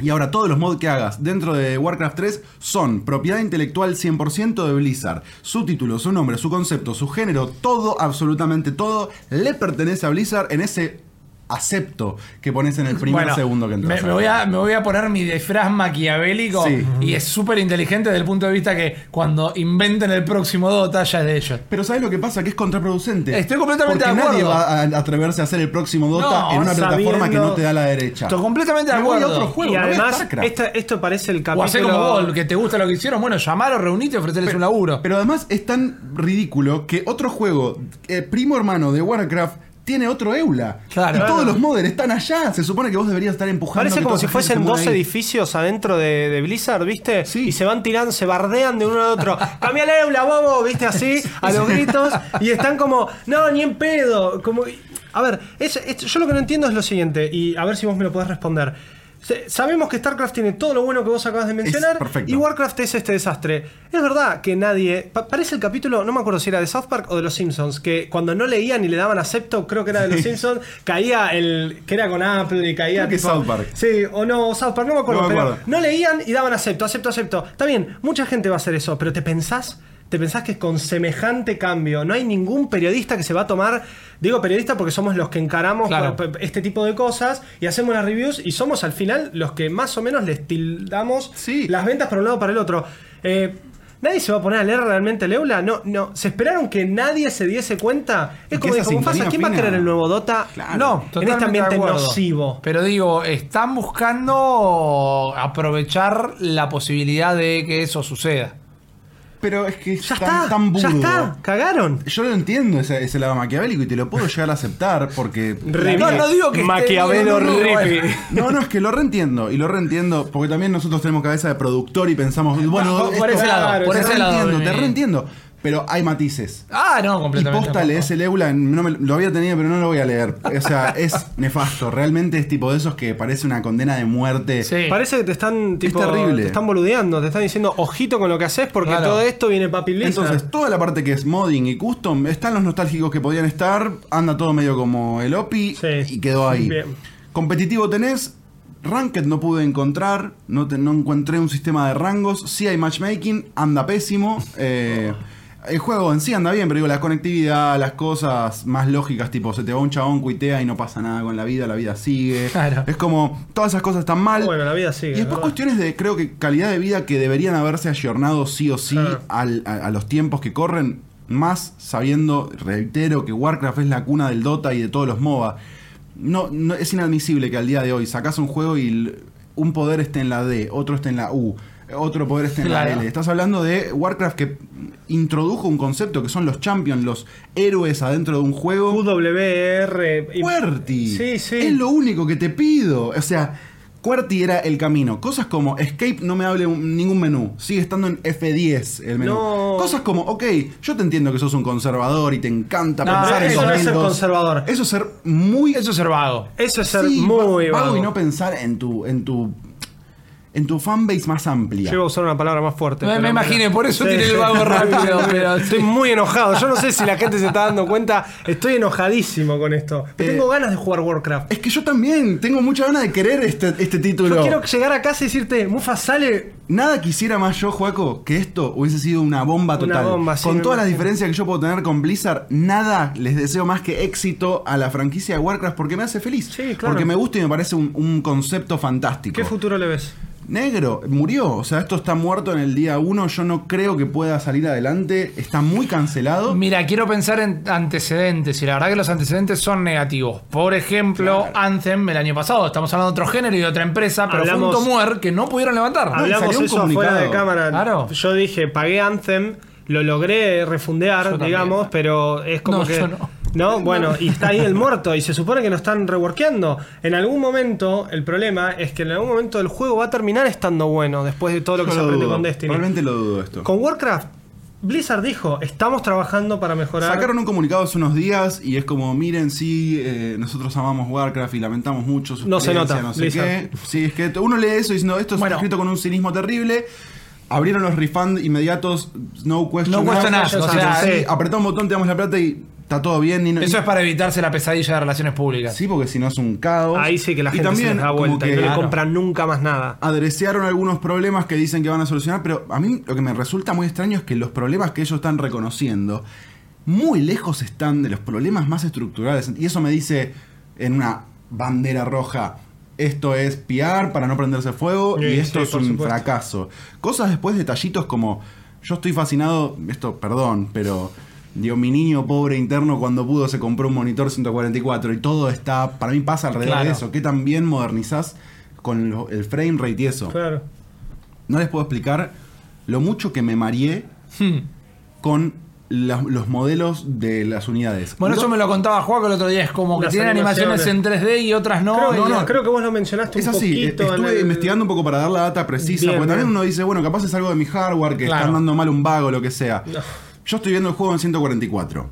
S4: Y ahora todos los mods que hagas dentro de Warcraft 3 son propiedad intelectual 100% de Blizzard. Su título, su nombre, su concepto, su género, todo, absolutamente todo, le pertenece a Blizzard en ese acepto que pones en el primer
S3: Bueno,
S4: segundo que entras.
S3: me, me voy a, me voy a poner mi disfraz maquiavélico
S4: Sí.
S3: y es súper inteligente desde el punto de vista que cuando inventen el próximo Dota ya es de ellos.
S4: Pero ¿sabes lo que pasa? Que es contraproducente.
S3: Estoy completamente
S4: Porque
S3: de acuerdo.
S4: nadie va a atreverse a hacer el próximo Dota
S3: No,
S4: en una plataforma que no te da la derecha.
S3: Estoy completamente de
S4: Me voy a
S3: acuerdo.
S4: otro juego.
S5: y
S4: no voy a
S5: además, esta- esto parece el
S3: O
S5: capítulo.
S3: hacer como vos, que te gusta lo que hicieron, bueno, llamaros, reunite y ofrecerles un laburo.
S4: Pero además es tan ridículo que otro juego, eh, primo hermano de Warcraft, tiene otro Eula.
S3: Claro.
S4: Y todos los modders están allá. Se supone que vos deberías estar empujando.
S5: Parece como si fuesen
S4: se
S5: dos
S4: ahí.
S5: edificios adentro de, de Blizzard, ¿viste?
S4: Sí.
S5: Y se van tirando, se bardean de uno al otro. [LAUGHS] ¡Cambiale la bobo! ¿Viste? Así, a los gritos. Y están como, no, ni en pedo. Como, a ver, es- es- yo lo que no entiendo es lo siguiente, y a ver si vos me lo podés responder. Sabemos que StarCraft tiene todo lo bueno que vos acabas de mencionar.
S4: perfecto.
S5: Y Warcraft es este desastre. Es verdad que nadie. pa- parece el capítulo, no me acuerdo si era de South Park o de los Simpsons, que cuando no leían y le daban acepto, creo que era de los [LAUGHS] Simpsons, caía el. que era con Apple y caía.
S4: Creo que
S5: tipo-
S4: South Park.
S5: Sí, o no, South Park, no me acuerdo,
S4: No me
S5: pero
S4: acuerdo.
S5: no leían y daban acepto, acepto, acepto. Está bien, mucha gente va a hacer eso, pero ¿te pensás te pensás que con semejante cambio no hay ningún periodista que se va a tomar, digo periodista porque somos los que encaramos
S3: Claro.
S5: este tipo de cosas y hacemos las reviews y somos al final los que más o menos les tildamos
S4: Sí.
S5: las ventas para un lado para el otro. Eh, ¿Nadie se va a poner a leer realmente el Eula? No, no. ¿Se esperaron que nadie se diese cuenta? Es como dijo Mufasa, ¿quién va a querer el nuevo Dota?
S4: Claro.
S3: No,
S5: en este ambiente nocivo.
S3: Pero digo, están buscando aprovechar la posibilidad de que eso suceda.
S4: Pero es que
S5: Ya
S4: es tan,
S5: está,
S4: tan
S5: ya
S4: burdo.
S5: está, cagaron.
S4: Yo lo entiendo ese, ese lado maquiavélico y te lo puedo llegar a aceptar porque.
S3: No, no digo que
S5: Maquiavelo
S3: no, no,
S4: es que lo reentiendo. Y lo reentiendo porque también nosotros tenemos cabeza de productor y pensamos, bueno,
S3: por-
S4: esto-
S3: ese lado,
S5: por
S4: te
S3: ese lado,
S4: reentiendo, te
S3: eh.
S4: reentiendo. Pero hay matices.
S3: Ah, no,
S4: Y
S3: completamente.
S4: posta lees el Eula, no me- lo había tenido, pero no lo voy a leer. O sea, [LAUGHS] es nefasto. Realmente es tipo de esos que parece una condena de muerte.
S3: Sí.
S5: Parece que te están tipo,
S4: terrible.
S5: te están boludeando, te están diciendo ojito con lo que haces porque
S3: Claro.
S5: todo esto viene papi Blizzard.
S4: Entonces, toda la parte que es modding y custom, están los nostálgicos que podían estar, anda todo medio como el OPI
S5: Sí.
S4: y quedó ahí.
S5: Bien.
S4: Competitivo tenés, Ranked no pude encontrar, no, te- no encontré un sistema de rangos, sí hay matchmaking, anda pésimo. eh, el juego en sí anda bien, pero digo, la conectividad, las cosas más lógicas, tipo, se te va un chabón, cuitea y no pasa nada con la vida, la vida sigue.
S3: Claro.
S4: Es como, todas esas cosas están mal.
S5: Bueno, la vida sigue,
S4: Y después
S5: ¿verdad?
S4: cuestiones de, creo que, calidad de vida que deberían haberse ayornado sí o sí
S5: Claro.
S4: al- a, a los tiempos que corren, más sabiendo, reitero, que Warcraft es la cuna del Dota y de todos los MOBA. No, no es inadmisible que al día de hoy sacas un juego y un poder esté en la D, otro esté en la U, otro poder la
S3: Claro.
S4: L. Estás hablando de Warcraft que introdujo un concepto que son los champions, los héroes adentro de un juego.
S5: QWR.
S4: QWERTY.
S5: Sí, sí.
S4: Es lo único que te pido. O sea, QWERTY era el camino. Cosas como Escape no me hable ningún menú. Sigue estando en F10 el menú.
S5: No.
S4: Cosas como, ok, yo te entiendo que sos un conservador y te encanta
S3: No,
S4: pensar en
S5: eso no es ser
S4: 2002.
S5: conservador.
S4: Eso es ser muy...
S3: Eso es ser vago.
S5: Eso es ser
S4: sí,
S5: muy
S4: vago
S5: vago.
S4: y no pensar en tu... En tu en tu fanbase más amplia.
S5: Yo iba a usar una palabra más fuerte.
S3: Me,
S5: pero
S3: me imaginé, por eso
S5: Sí,
S3: tiré el
S5: sí.
S3: vago rápido. [LAUGHS] Pero
S5: Estoy muy enojado. Yo no sé si la gente se está dando cuenta. Estoy enojadísimo con esto. Pero
S4: Eh,
S5: tengo ganas de jugar Warcraft.
S4: Es que yo también tengo mucha ganas de querer este, este título.
S5: Yo quiero llegar a casa y decirte, Mufa sale.
S4: Nada quisiera más yo, Juaco, que esto hubiese sido una bomba
S5: Una
S4: total.
S5: bomba, sí,
S4: con todas las diferencias que yo puedo tener con Blizzard, nada les deseo más que éxito a la franquicia de Warcraft porque me hace feliz.
S5: Sí, claro.
S4: Porque me gusta y me parece un, un concepto fantástico.
S5: ¿Qué futuro le ves?
S4: Negro, murió. O sea, esto está muerto en el día 1. Yo no creo que pueda salir adelante. Está muy cancelado.
S3: Mira, quiero pensar en antecedentes y la verdad que los antecedentes son negativos. Por ejemplo,
S4: Claro.
S3: Anthem el año pasado. Estamos hablando de otro género y de otra empresa, pero
S5: Hablamos-
S3: fue un Tomuer que no pudieron levantar.
S4: Habla-
S5: Hablamos
S4: salió un
S5: eso
S4: comunicado.
S5: de cámara.
S3: Claro.
S5: Yo dije, pagué Anthem, lo logré refundear, digamos, pero es como
S3: No,
S5: que.
S3: yo no.
S5: No, bueno, y está ahí el muerto y se supone que lo están reworkeando. En algún momento, el problema es que en algún momento el juego va a terminar estando bueno después de todo lo que
S4: Yo
S5: se
S4: lo
S5: aprende
S4: dudo.
S5: con Destiny.
S4: Realmente lo dudo esto.
S5: Con Warcraft, Blizzard dijo, estamos trabajando para mejorar.
S4: Sacaron un comunicado hace unos días y es como, miren, sí, eh, nosotros amamos Warcraft y lamentamos mucho su
S5: No se nota,
S4: no sé
S5: Blizzard.
S4: qué. Sí, es que uno lee eso y dice, no, esto es
S3: Bueno.
S4: escrito con un cinismo terrible. Abrieron los refund inmediatos, no question
S3: No question
S5: o sea,
S4: sí,
S5: sí.
S4: apretá un botón, te damos la plata y está todo bien. y no-
S3: Eso es para evitarse la pesadilla de relaciones públicas.
S4: Sí, porque si no es un caos.
S5: Ahí sí que la
S4: Y
S5: gente se
S4: también,
S5: les da vuelta y no le compran nunca más nada.
S4: adrecearon algunos problemas que dicen que van a solucionar, pero a mí lo que me resulta muy extraño es que los problemas que ellos están reconociendo muy lejos están de los problemas más estructurales. Y eso me dice en una bandera roja, esto es piar para no prenderse fuego
S5: Sí,
S4: y esto
S5: sí,
S4: es un
S5: supuesto.
S4: fracaso. Cosas después, detallitos como, yo estoy fascinado, esto, perdón, pero... Digo, mi niño pobre interno cuando pudo se compró un monitor 144 y todo está, para mí pasa alrededor
S3: Claro.
S4: de eso. ¿Qué tan bien modernizás con lo- el frame rate y eso?
S5: Claro.
S4: No les puedo explicar lo mucho que me mareé
S3: Hmm.
S4: con la- los modelos de las unidades.
S3: Bueno,
S4: No-
S3: eso me lo contaba Juaco el otro día. Es como que
S5: Las
S3: tienen animaciones en
S5: animaciones.
S3: 3D y otras no.
S5: creo, no,
S3: la-
S5: creo que vos lo mencionaste
S4: Es
S5: un
S4: así,
S5: poquito.
S4: estuve
S5: el-
S4: investigando un poco para dar la data precisa,
S5: Bien,
S4: porque también
S5: bien.
S4: uno dice, bueno, capaz es algo de mi hardware, que
S3: Claro.
S4: están dando mal un vago, lo que sea.
S5: No.
S4: Yo estoy viendo el juego en 144.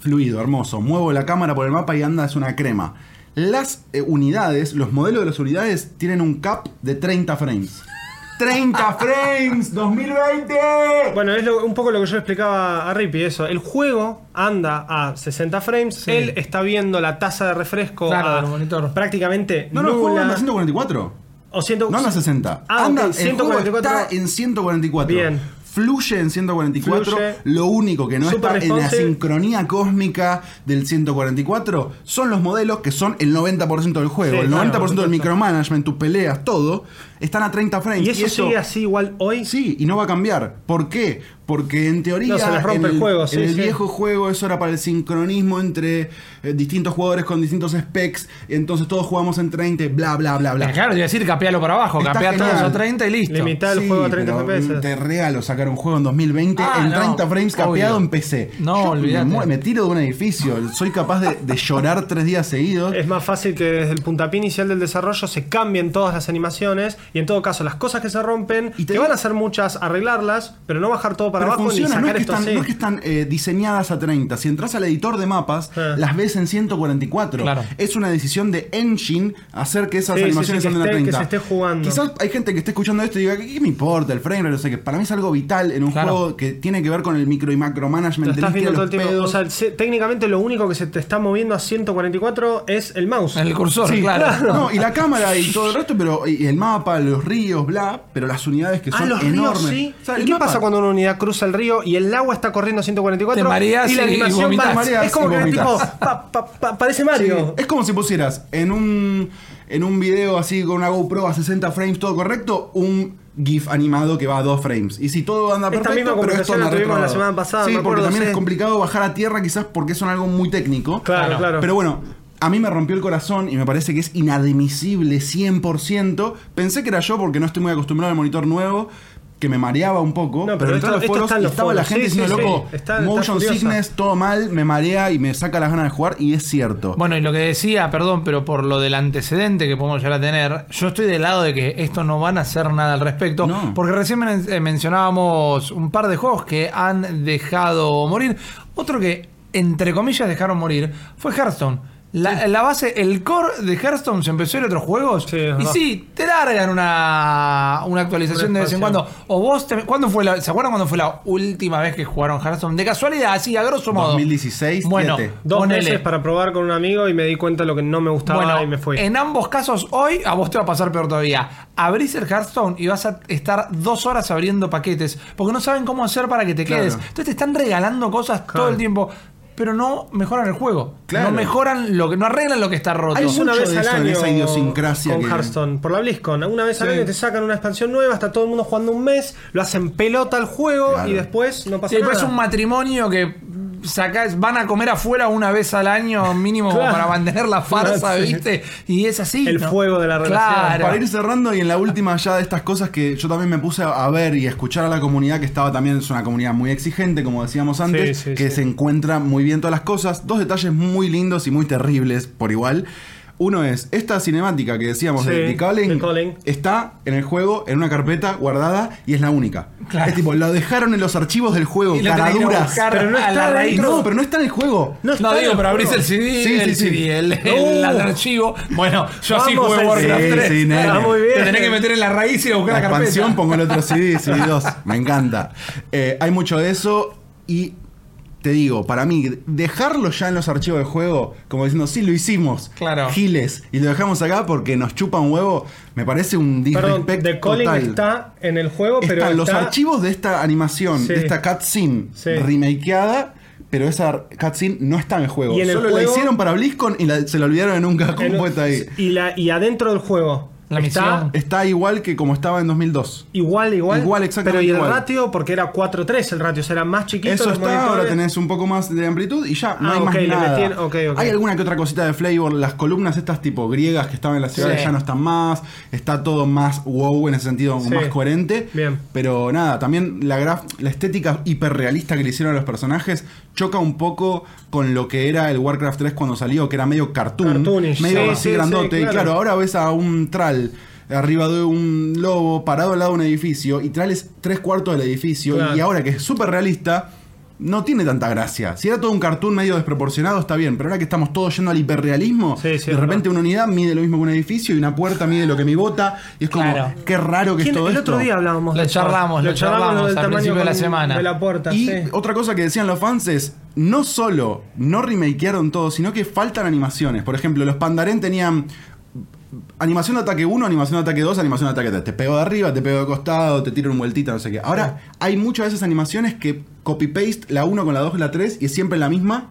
S4: Fluido, hermoso. Muevo la cámara por el mapa y anda, es una crema. Las eh, unidades, los modelos de las unidades tienen un cap de 30 frames. [LAUGHS] ¡30 frames! ¡2020!
S5: Bueno, es lo- un poco lo que yo explicaba a Rippy, eso. El juego anda a 60 frames, él está viendo la tasa de refresco
S3: Claro,
S5: a
S3: del monitor.
S5: prácticamente
S4: No, no, el juego
S5: nula.
S4: anda a 144.
S5: o ciento-
S4: No anda a 60.
S5: Ah,
S4: anda,
S5: ok,
S4: el juego
S5: 144.
S4: está en 144.
S5: Bien.
S4: Fluye en 144.
S5: Fluye.
S4: Lo único que no
S5: Super
S4: está en la sincronía cósmica del 144 son los modelos que son el 90% del juego.
S5: Sí,
S4: el
S5: claro,
S4: 90%
S5: por
S4: del micromanagement, tus peleas, todo, están a 30 frames.
S5: ¿Y eso sigue así igual hoy?
S4: Sí, y no va a cambiar. ¿Por qué? Porque en teoría
S5: No, se les rompe
S4: en
S5: el juego, sí,
S4: en el
S5: sí.
S4: viejo juego eso era para el sincronismo entre eh, distintos jugadores con distintos specs, entonces todos jugamos en 30, bla, bla, bla, bla.
S3: Claro, te iba a decir, capealo para abajo, capea todos esos 30 y listo.
S5: Limita- el juego a 30
S4: pero
S5: FPS.
S4: Te regalo sacar un juego en 2020
S3: Ah,
S4: en
S3: no,
S4: 30 frames capeado
S3: obvio.
S4: en PC.
S3: No,
S4: me,
S3: olvídate.
S4: me tiro de un edificio, soy capaz de, de llorar tres días seguidos.
S5: Es más fácil que desde el puntapié inicial del desarrollo se cambien todas las animaciones y en todo caso las cosas que se rompen,
S4: Y te
S5: que
S4: digo-
S5: van a ser muchas, arreglarlas, pero no bajar todo para
S4: Pero
S5: abajo ni
S4: funciona, no es,
S5: sacar
S4: que
S5: esto
S4: están,
S5: así.
S4: no es que están eh, diseñadas a 30. Si entras al editor de mapas, las ves en 144.
S3: Claro.
S4: Es una decisión de Engine hacer que esas
S5: Sí,
S4: animaciones
S5: sí, que
S4: anden a
S5: esté- que
S4: 30.
S5: se esté jugando.
S4: Quizás hay gente que esté escuchando esto y diga, ¿qué, qué me importa el frame? rate? No sé qué. Para mí es algo vital en un
S3: Claro.
S4: juego que tiene que ver con el micro y macro management del
S5: estás viendo todo el tiempo. O sea, se- técnicamente lo único que se te está moviendo a 144 es el mouse.
S3: El cursor,
S4: Sí,
S3: claro.
S4: No, y la cámara y todo el resto, pero y el mapa, los ríos, bla, pero las unidades que
S5: Ah,
S4: son
S5: los
S4: enormes.
S5: ríos sí.
S4: O sea,
S5: ¿Y qué
S4: mapa-
S5: pasa cuando una unidad cruza el río y el agua está corriendo a 144?
S3: Te mareas
S5: y la
S3: y- y
S5: animación
S3: vomitas.
S5: va- Es como
S4: y
S5: que tipo, pa- pa- pa- parece Mario.
S4: Es como si pusieras en un, en un video así con una GoPro a 60 frames, todo correcto, un GIF animado que va a 2 frames. Y si todo anda
S5: Esta
S4: perfecto,
S5: misma
S4: pero esto
S5: conversación la
S4: anda
S5: tuvimos la semana pasada,
S4: Sí, porque
S5: acuerdo,
S4: también
S5: sí.
S4: es complicado bajar a tierra quizás porque son algo muy técnico.
S5: Claro, claro.
S4: Pero bueno, a mí me rompió el corazón y me parece que es inadmisible 100%. Pensé que era yo porque no estoy muy acostumbrado al monitor nuevo. Que me mareaba un poco,
S5: No,
S4: pero,
S5: pero
S4: en todos
S5: esto-
S4: los foros
S5: está
S4: estaba la gente
S5: sí,
S4: diciendo,
S5: sí,
S4: loco,
S5: sí. Está- está
S4: motion
S5: furiosa.
S4: sickness, todo mal, me marea y me saca las ganas de jugar, y es cierto.
S3: Bueno, y lo que decía, perdón, pero por lo del antecedente que podemos llegar a tener, yo estoy del lado de que esto no van a hacer nada al respecto,
S4: No.
S3: porque recién men- eh, mencionábamos un par de juegos que han dejado morir. Otro que, entre comillas, dejaron morir fue Hearthstone. La, la base, el core de Hearthstone se empezó en otros juegos.
S5: Sí,
S3: y sí, te largan una, una actualización
S5: Una
S3: de vez en cuando. O vos, te- ¿cuándo fue la, ¿se acuerdan cuándo fue la última vez que jugaron Hearthstone? De casualidad, así, a grosso modo.
S4: 2016,
S3: Bueno.
S5: Dos
S3: ponele.
S5: meses para probar con un amigo y me di cuenta de lo que no me gustaba
S3: Bueno,
S5: y me fui.
S3: en ambos casos, hoy a vos te va a pasar peor todavía. Abrís el Hearthstone y vas a estar dos horas abriendo paquetes porque no saben cómo hacer para que te
S4: Claro.
S3: quedes. Entonces te están regalando cosas todo el tiempo, pero no mejoran el juego.
S4: Claro.
S3: No mejoran lo que, no arreglan lo que está roto.
S4: Hay
S5: Es una vez
S4: de
S5: al año
S4: esa idiosincrasia
S5: con
S4: que-
S5: Hearthstone, por la BlizzCon. Una vez al
S4: Sí.
S5: año te sacan una expansión nueva, está todo el mundo jugando un mes, lo hacen pelota al juego
S4: Claro.
S5: y después no pasa
S3: Sí,
S5: nada.
S3: es un matrimonio que sacás, van a comer afuera una vez al año mínimo
S5: Claro.
S3: para mantener la farsa. [LAUGHS] ¿viste? Y es así.
S5: El
S3: ¿no?
S5: fuego de la relación.
S3: Claro.
S4: Para ir cerrando y en la última ya de estas cosas que yo también me puse a ver y a escuchar a la comunidad que estaba también, es una comunidad muy exigente, como decíamos antes,
S5: Sí, sí,
S4: que
S5: sí.
S4: se encuentra muy bien todas las cosas. Dos detalles muy lindos y muy terribles por igual. Uno es, esta cinemática que decíamos
S5: Sí,
S4: de, de Calling,
S5: de Calling.
S4: está en el juego, en una carpeta guardada y es la única.
S3: Claro.
S4: Es tipo, lo dejaron en los archivos del juego, caraduras.
S3: buscar
S5: Pero no está
S3: raíz.
S4: No, pero no está en el juego.
S5: No,
S3: No digo, pero abrís el CD,
S4: Sí,
S3: el
S4: sí, sí.
S3: CD, el, el,
S5: Uh.
S3: el archivo. Bueno, yo así
S5: Vamos
S3: jugué Warcraft
S4: CD.
S3: 3.
S4: Sí, sí, nene.
S5: Está muy bien.
S3: Te tenés que meter en la raíz y buscar
S4: la
S3: la, carpeta.
S4: expansión, pongo el otro CD, CD2. Me encanta. Eh, hay mucho de eso y te digo, para mí, dejarlo ya en los archivos del juego, como diciendo, sí, lo hicimos,
S3: Claro.
S4: giles, y lo dejamos acá porque nos chupa un huevo, me parece un
S5: Perdón,
S4: disrespect
S5: The Calling
S4: total.
S5: está en el juego, pero
S4: Están los archivos de esta animación,
S5: Sí.
S4: de esta cutscene
S5: Sí.
S4: remakeada, pero esa cutscene no está en el juego.
S5: Y en el
S4: Solo la
S5: juego-
S4: hicieron para BlizzCon y la- se la olvidaron en un cajón puesta ahí.
S5: y, la, y adentro del juego.
S3: La
S5: está.
S4: Está igual que como estaba en 2002.
S5: Igual, igual.
S4: Igual, exactamente
S5: Pero y el
S4: igual.
S5: ratio, porque era 4-3 el ratio, o sea, era más chiquito.
S4: Eso está,
S5: monitores.
S4: ahora tenés un poco más de amplitud y ya, no
S5: Ah,
S4: hay más
S5: ok, le
S4: nada. Hay alguna que otra cosita de flavor, las columnas estas tipo griegas que estaban en la ciudad
S3: Sí.
S4: ya no están más, está todo más wow en ese sentido,
S5: Sí.
S4: más coherente.
S5: Bien.
S4: Pero nada, también la, graf- la estética hiperrealista que le hicieron a los personajes choca un poco con lo que era el Warcraft 3 cuando salió, que era medio cartoon,
S5: Cartoonish,
S4: medio
S5: sí,
S4: así
S5: sí,
S4: grandote.
S5: sí,
S4: Y
S5: claro.
S4: claro, ahora ves a un tral arriba de un lobo parado al lado de un edificio y Tral es tres cuartos del edificio
S5: Claro.
S4: y ahora que es súper realista no tiene tanta gracia. Si era todo un cartoon medio desproporcionado, está bien, pero ahora que estamos todos yendo al hiperrealismo,
S5: Sí, sí,
S4: de repente una unidad mide lo mismo que un edificio y una puerta mide lo que mi bota, y es como,
S3: Claro.
S4: qué raro que es
S5: ¿Quién-
S4: todo
S5: el
S4: esto.
S5: otro día hablábamos
S3: Lo
S5: de
S3: charlamos, lo charlamos
S5: del
S3: al
S5: tamaño
S3: principio de la semana.
S5: De la puerta,
S4: Y
S5: sí.
S4: otra cosa que decían los fans es, no solo no remakearon todo, sino que faltan animaciones. Por ejemplo, los Pandaren tenían animación de ataque 1, animación de ataque 2, animación de ataque 3. Te pego de arriba, te pego de costado, te tiro un vueltita, no sé qué. Ahora, hay muchas de esas animaciones que copy-paste la 1 con la 2 y la 3 y es siempre la misma.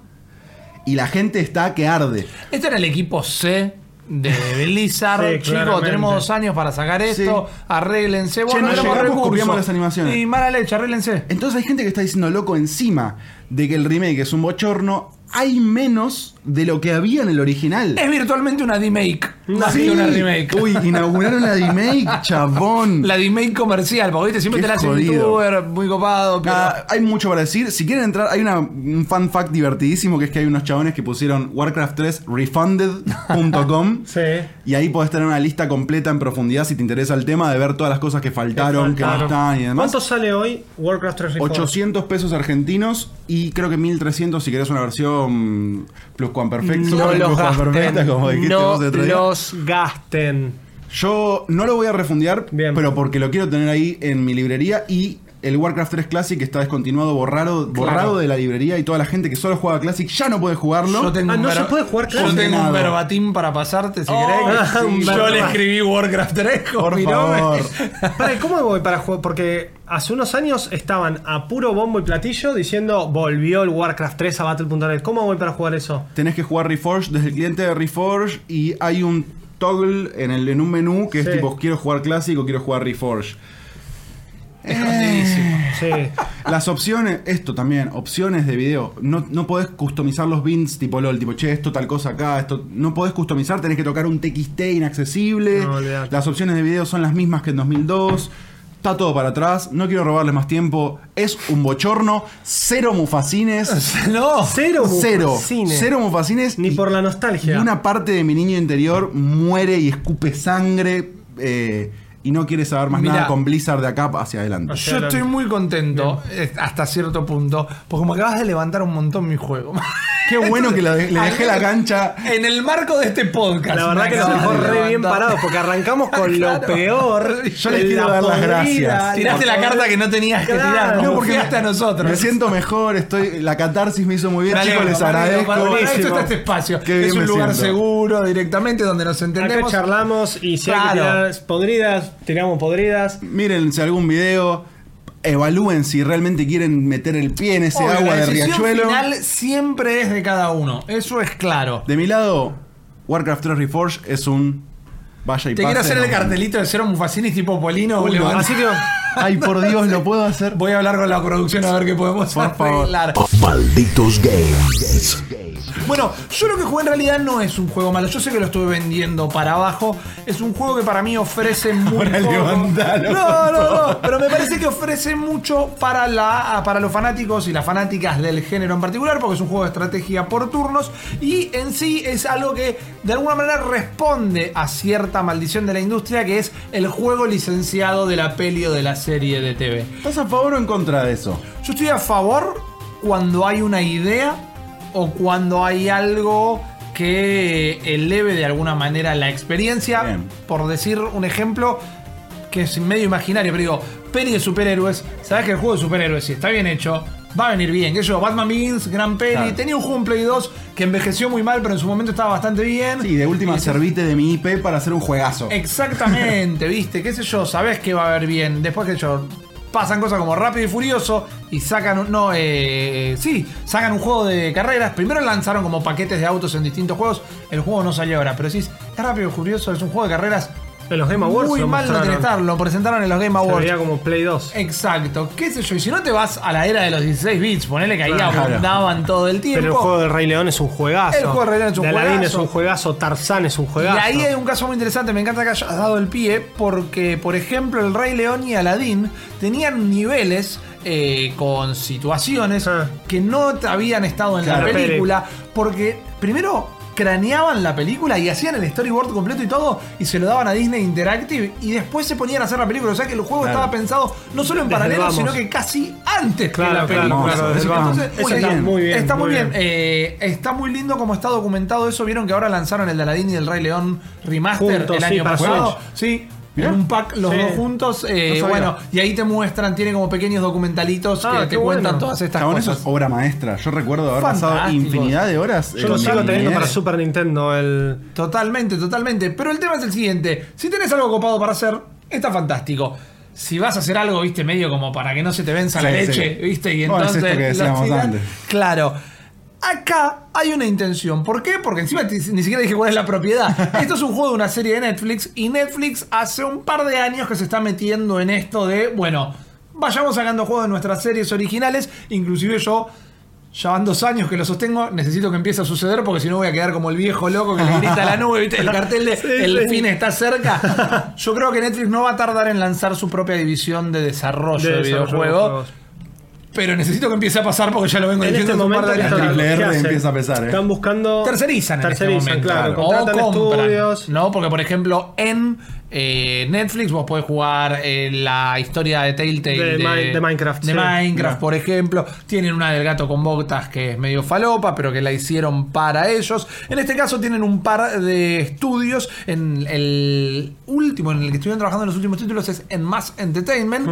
S4: Y la gente está que arde.
S3: Este era el equipo C de Blizzard. [LAUGHS]
S5: Sí,
S3: Chicos,
S5: claramente.
S3: tenemos dos años para sacar esto.
S4: Sí.
S3: Arréglense.
S4: Che,
S3: Bueno,
S4: no llegamos, las animaciones.
S3: Y mala leche, arréglense.
S4: Entonces hay gente que está diciendo loco encima de que el remake es un bochorno. Hay menos de lo que había en el original.
S3: Es virtualmente una remake. Más que una remake.
S4: Uy, inauguraron la remake, [LAUGHS] chabón.
S3: La remake comercial, porque ¿viste? siempre
S4: Qué
S3: te la hacen youtuber, muy copado. Pero...
S4: Ah, hay mucho para decir. Si quieren entrar, hay una, un fun fact divertidísimo que es que hay unos chabones que pusieron Warcraft 3 refunded.com [LAUGHS]
S5: Sí.
S4: y ahí podés tener una lista completa en profundidad si te interesa el tema de ver todas las cosas que faltaron, que no
S5: Faltaron.
S4: están y demás.
S5: ¿Cuánto sale hoy Warcraft 3 Reforged?
S4: 800 pesos argentinos y creo que 1300 si querés una versión perfecto.
S5: No los gasten.
S4: como
S5: No
S4: vos otro día.
S5: los gasten.
S4: Yo no lo voy a refundear,
S5: Bien.
S4: pero porque lo quiero tener ahí en mi librería y el Warcraft 3 Classic está descontinuado, borrado, borrado de la librería y toda la gente que solo juega Classic ya no puede jugarlo.
S3: Yo tengo
S5: Ah,
S3: un
S5: no se puede jugar
S3: Yo
S5: Classic.
S3: tengo un verbatim para pasarte si
S5: Oh,
S3: querés.
S5: sí, un
S3: Yo le escribí Warcraft 3 con
S4: Por
S3: mi
S4: favor.
S3: nombre.
S5: Para, ¿y ¿cómo voy para jugar? Porque hace unos años estaban a puro bombo y platillo diciendo volvió el Warcraft 3 a Battle.net. ¿Cómo voy para jugar eso?
S4: Tenés que jugar Reforged desde el cliente de Reforged y hay un toggle en, el, en un menú que es
S5: Sí.
S4: tipo quiero jugar Classic o quiero jugar Reforged.
S3: Escondidísimo.
S5: Sí.
S4: Las opciones, esto también, opciones de video. No, no podés customizar los bins tipo LOL, tipo, che, esto tal cosa acá, esto. No podés customizar, tenés que tocar un TXT inaccesible.
S5: No.
S4: Las opciones de video son las mismas que en 2002. Está todo para atrás, no quiero robarles más tiempo. Es un bochorno, cero mufacines. [LAUGHS]
S3: No.
S5: Cero
S4: Cero,
S5: mufacines.
S4: cero mufacines.
S5: Ni
S4: y-
S5: por la nostalgia.
S4: y una parte de mi niño interior muere y escupe sangre eh, y no quiere saber más
S3: Mirá.
S4: nada con Blizzard de acá hacia adelante.
S5: Hacia
S3: Yo
S5: adelante.
S3: estoy muy contento hasta cierto punto, porque como acabas de levantar un montón mi juego. [LAUGHS]
S4: Qué bueno que le, le dejé la cancha.
S3: En el marco de este podcast.
S5: La verdad
S3: me
S5: que nos dejó
S3: de
S5: re bien parados porque arrancamos con lo peor.
S4: Yo les
S5: la
S4: quiero dar las gracias.
S3: Tiraste la carta que no tenías que tirar.
S5: No, porque
S3: hasta a nosotros.
S4: Me siento mejor, estoy, la catarsis me hizo muy bien,
S3: Me
S4: chicos, les
S3: me
S4: agradezco.
S3: para- Esto está este espacio.
S4: Qué
S3: es un
S4: me
S3: lugar
S4: siento.
S3: seguro directamente donde nos
S5: Acá
S3: entendemos.
S5: charlamos y si hay que
S3: Claro.
S5: tirar podridas, tiramos podridas.
S4: Mírense algún video, evalúen si realmente quieren meter el pie en ese
S3: Obvio,
S4: agua
S3: la
S4: de riachuelo.
S3: final siempre es de cada uno. Eso es claro.
S4: De mi lado, Warcraft 3 Reforged es un vaya y
S3: Te
S4: pase,
S3: quiero hacer
S4: no.
S3: el cartelito de Cero Mufacini tipo Polino.
S4: Uy,
S3: levanta-
S5: Así que [LAUGHS]
S4: Ay, por Dios, ¿lo puedo hacer?
S3: Voy a hablar con la producción a ver qué podemos
S4: Por favor.
S3: arreglar.
S1: Malditos Games.
S3: Bueno, yo lo que jugué en realidad no es un juego malo. Yo sé que lo estuve vendiendo para abajo. Es un juego que para mí ofrece [LAUGHS]
S4: levantalo,
S3: No, no, no. Pero me parece que ofrece mucho para, la, para los fanáticos y las fanáticas del género en particular, porque es un juego de estrategia por turnos. Y en sí es algo que de alguna manera responde a cierta maldición de la industria, que es el juego licenciado de la peli o de la serie de TV.
S4: ¿Estás a favor o en contra de eso?
S3: Yo estoy a favor cuando hay una idea o cuando hay algo que eleve de alguna manera la experiencia.
S4: Bien.
S3: Por decir un ejemplo que es medio imaginario, pero digo, peli de superhéroes. Sabes que el juego de superhéroes, si está bien hecho, va a venir bien. Que yo, Batman Begins, gran peli.
S4: Claro.
S3: Tenía un juego en Play 2 que envejeció muy mal, pero en su momento estaba bastante bien.
S4: Sí, de última servite de mi IP para hacer un juegazo.
S3: Exactamente, [LAUGHS] viste, qué sé yo, sabes que va a haber bien. Después que yo pasan cosas como Rápido y Furioso y sacan un, no, eh, sí, sacan un juego de carreras. Primero lanzaron como paquetes de autos en distintos juegos. El juego no salió ahora, pero es Rápido y Furioso, es un juego de carreras.
S5: En los Game Awards
S3: Muy
S5: lo
S3: mal no
S5: mostraron.
S3: estar, lo presentaron en los Game Awards.
S5: veía como Play 2.
S3: Exacto, qué sé yo, y si no te vas a la era de los 16 bits, ponele que ahí
S5: Claro.
S3: abundaban todo el tiempo.
S5: Pero el juego del Rey León es un juegazo.
S3: El juego del Rey León es un
S5: Aladdin
S3: juegazo.
S5: es un juegazo. Tarzán es un juegazo.
S3: Y ahí hay un caso muy interesante, me encanta que hayas dado el pie, porque, por ejemplo, el Rey León y Aladdin tenían niveles eh, con situaciones
S5: Ah.
S3: que no habían estado en
S4: Claro.
S3: la película, porque primero craneaban la película y hacían el storyboard completo y todo y se lo daban a Disney Interactive y después se ponían a hacer la película. O sea que el juego
S4: Claro.
S3: estaba pensado no solo en paralelo, sino que casi antes
S5: Claro,
S3: que la película.
S5: claro.
S3: Entonces,
S5: está muy bien,
S3: Está muy bien.
S5: bien.
S3: Eh, está muy lindo como está documentado eso. Vieron que ahora lanzaron el de Aladdin y el Rey León Remaster
S5: Juntos,
S3: el año pasado. Sí.
S4: Mirá.
S3: En un pack los
S5: Sí.
S3: dos juntos. eh,
S4: No
S3: bueno, y ahí te muestran, tiene como pequeños documentalitos
S5: Ah,
S3: que te cuentan todas estas
S4: Chabón, eso
S3: cosas.
S4: es obra maestra. Yo recuerdo haber pasado infinidad de horas.
S5: Yo lo
S4: en
S5: sigo
S4: la
S5: teniendo para Super Nintendo. El...
S3: Totalmente, totalmente. Pero el tema es el siguiente. Si tenés algo copado para hacer, está fantástico. Si vas a hacer algo, viste, medio como para que no se te venza la
S4: Sí,
S3: leche,
S4: sí.
S3: viste, y
S4: Bueno, es
S3: entonces...
S4: esto que
S3: lo
S4: decíamos
S3: tiran.
S4: antes.
S3: Claro. Acá hay una intención. ¿Por qué? Porque encima ni siquiera dije cuál es la propiedad. [LAUGHS] Esto es un juego de una serie de Netflix y Netflix hace un par de años que se está metiendo en esto de, bueno, vayamos sacando juegos de nuestras series originales. Inclusive yo, ya van dos años que lo sostengo, necesito que empiece a suceder porque si no voy a quedar como el viejo loco que le grita a la nube, ¿viste? El cartel de [LAUGHS]
S5: Sí,
S3: el
S5: sí.
S3: fin está cerca. [LAUGHS] Yo creo que Netflix no va a tardar en lanzar su propia división de desarrollo de,
S5: de desarrollo de
S3: videojuegos. Pero necesito que empiece a pasar porque ya lo vengo
S5: En
S3: diciendo
S5: este momento
S3: de
S4: pesar, ¿eh?
S5: Están buscando.
S3: Tercerizan en este
S5: Tercerizan,
S3: momento.
S5: claro.
S3: O
S5: Contratan
S3: compran.
S5: estudios.
S3: No, porque por ejemplo en eh, Netflix vos podés jugar eh, la historia de Telltale
S5: De Mi- de Minecraft,
S3: De
S5: sí.
S3: Minecraft, por ejemplo. Tienen una del gato con botas que es medio falopa, pero que la hicieron para ellos. En este caso tienen un par de estudios. En el último, en el que estuvieron trabajando en los últimos títulos, es en Mass Entertainment.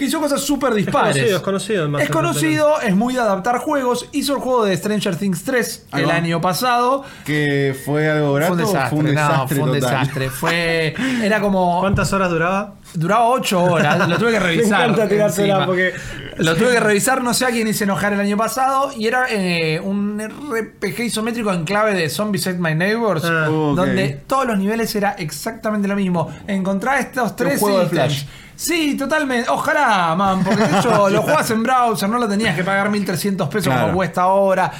S3: Que hizo cosas súper dispares.
S5: conocido, es conocido en Mass
S3: Es conocido, es muy de adaptar juegos. Hizo el juego de Stranger Things 3
S4: Ahí
S3: el
S4: va.
S3: año pasado.
S4: Que fue algo grato.
S3: Fue un desastre,
S4: Fue un desastre
S3: no, fue un desastre. Fue, era como.
S5: ¿Cuántas horas duraba?
S3: Duraba 8 horas, lo tuve que [LAUGHS] revisar.
S5: encanta tirársela
S3: encima.
S5: porque-
S3: Lo [LAUGHS] tuve que revisar, no sé a quién hice enojar el año pasado. Y era eh, un RPG isométrico en clave de Zombies Ate My Neighbors.
S5: Ah.
S4: Ok.
S3: Donde todos los niveles era exactamente lo mismo. Encontrar estos tres
S4: juego de. Flash.
S3: Sí, totalmente. Ojalá, man, porque de hecho [LAUGHS] lo jugabas en browser, no lo tenías que pagar 1300 pesos
S4: Claro.
S3: como cuesta ahora.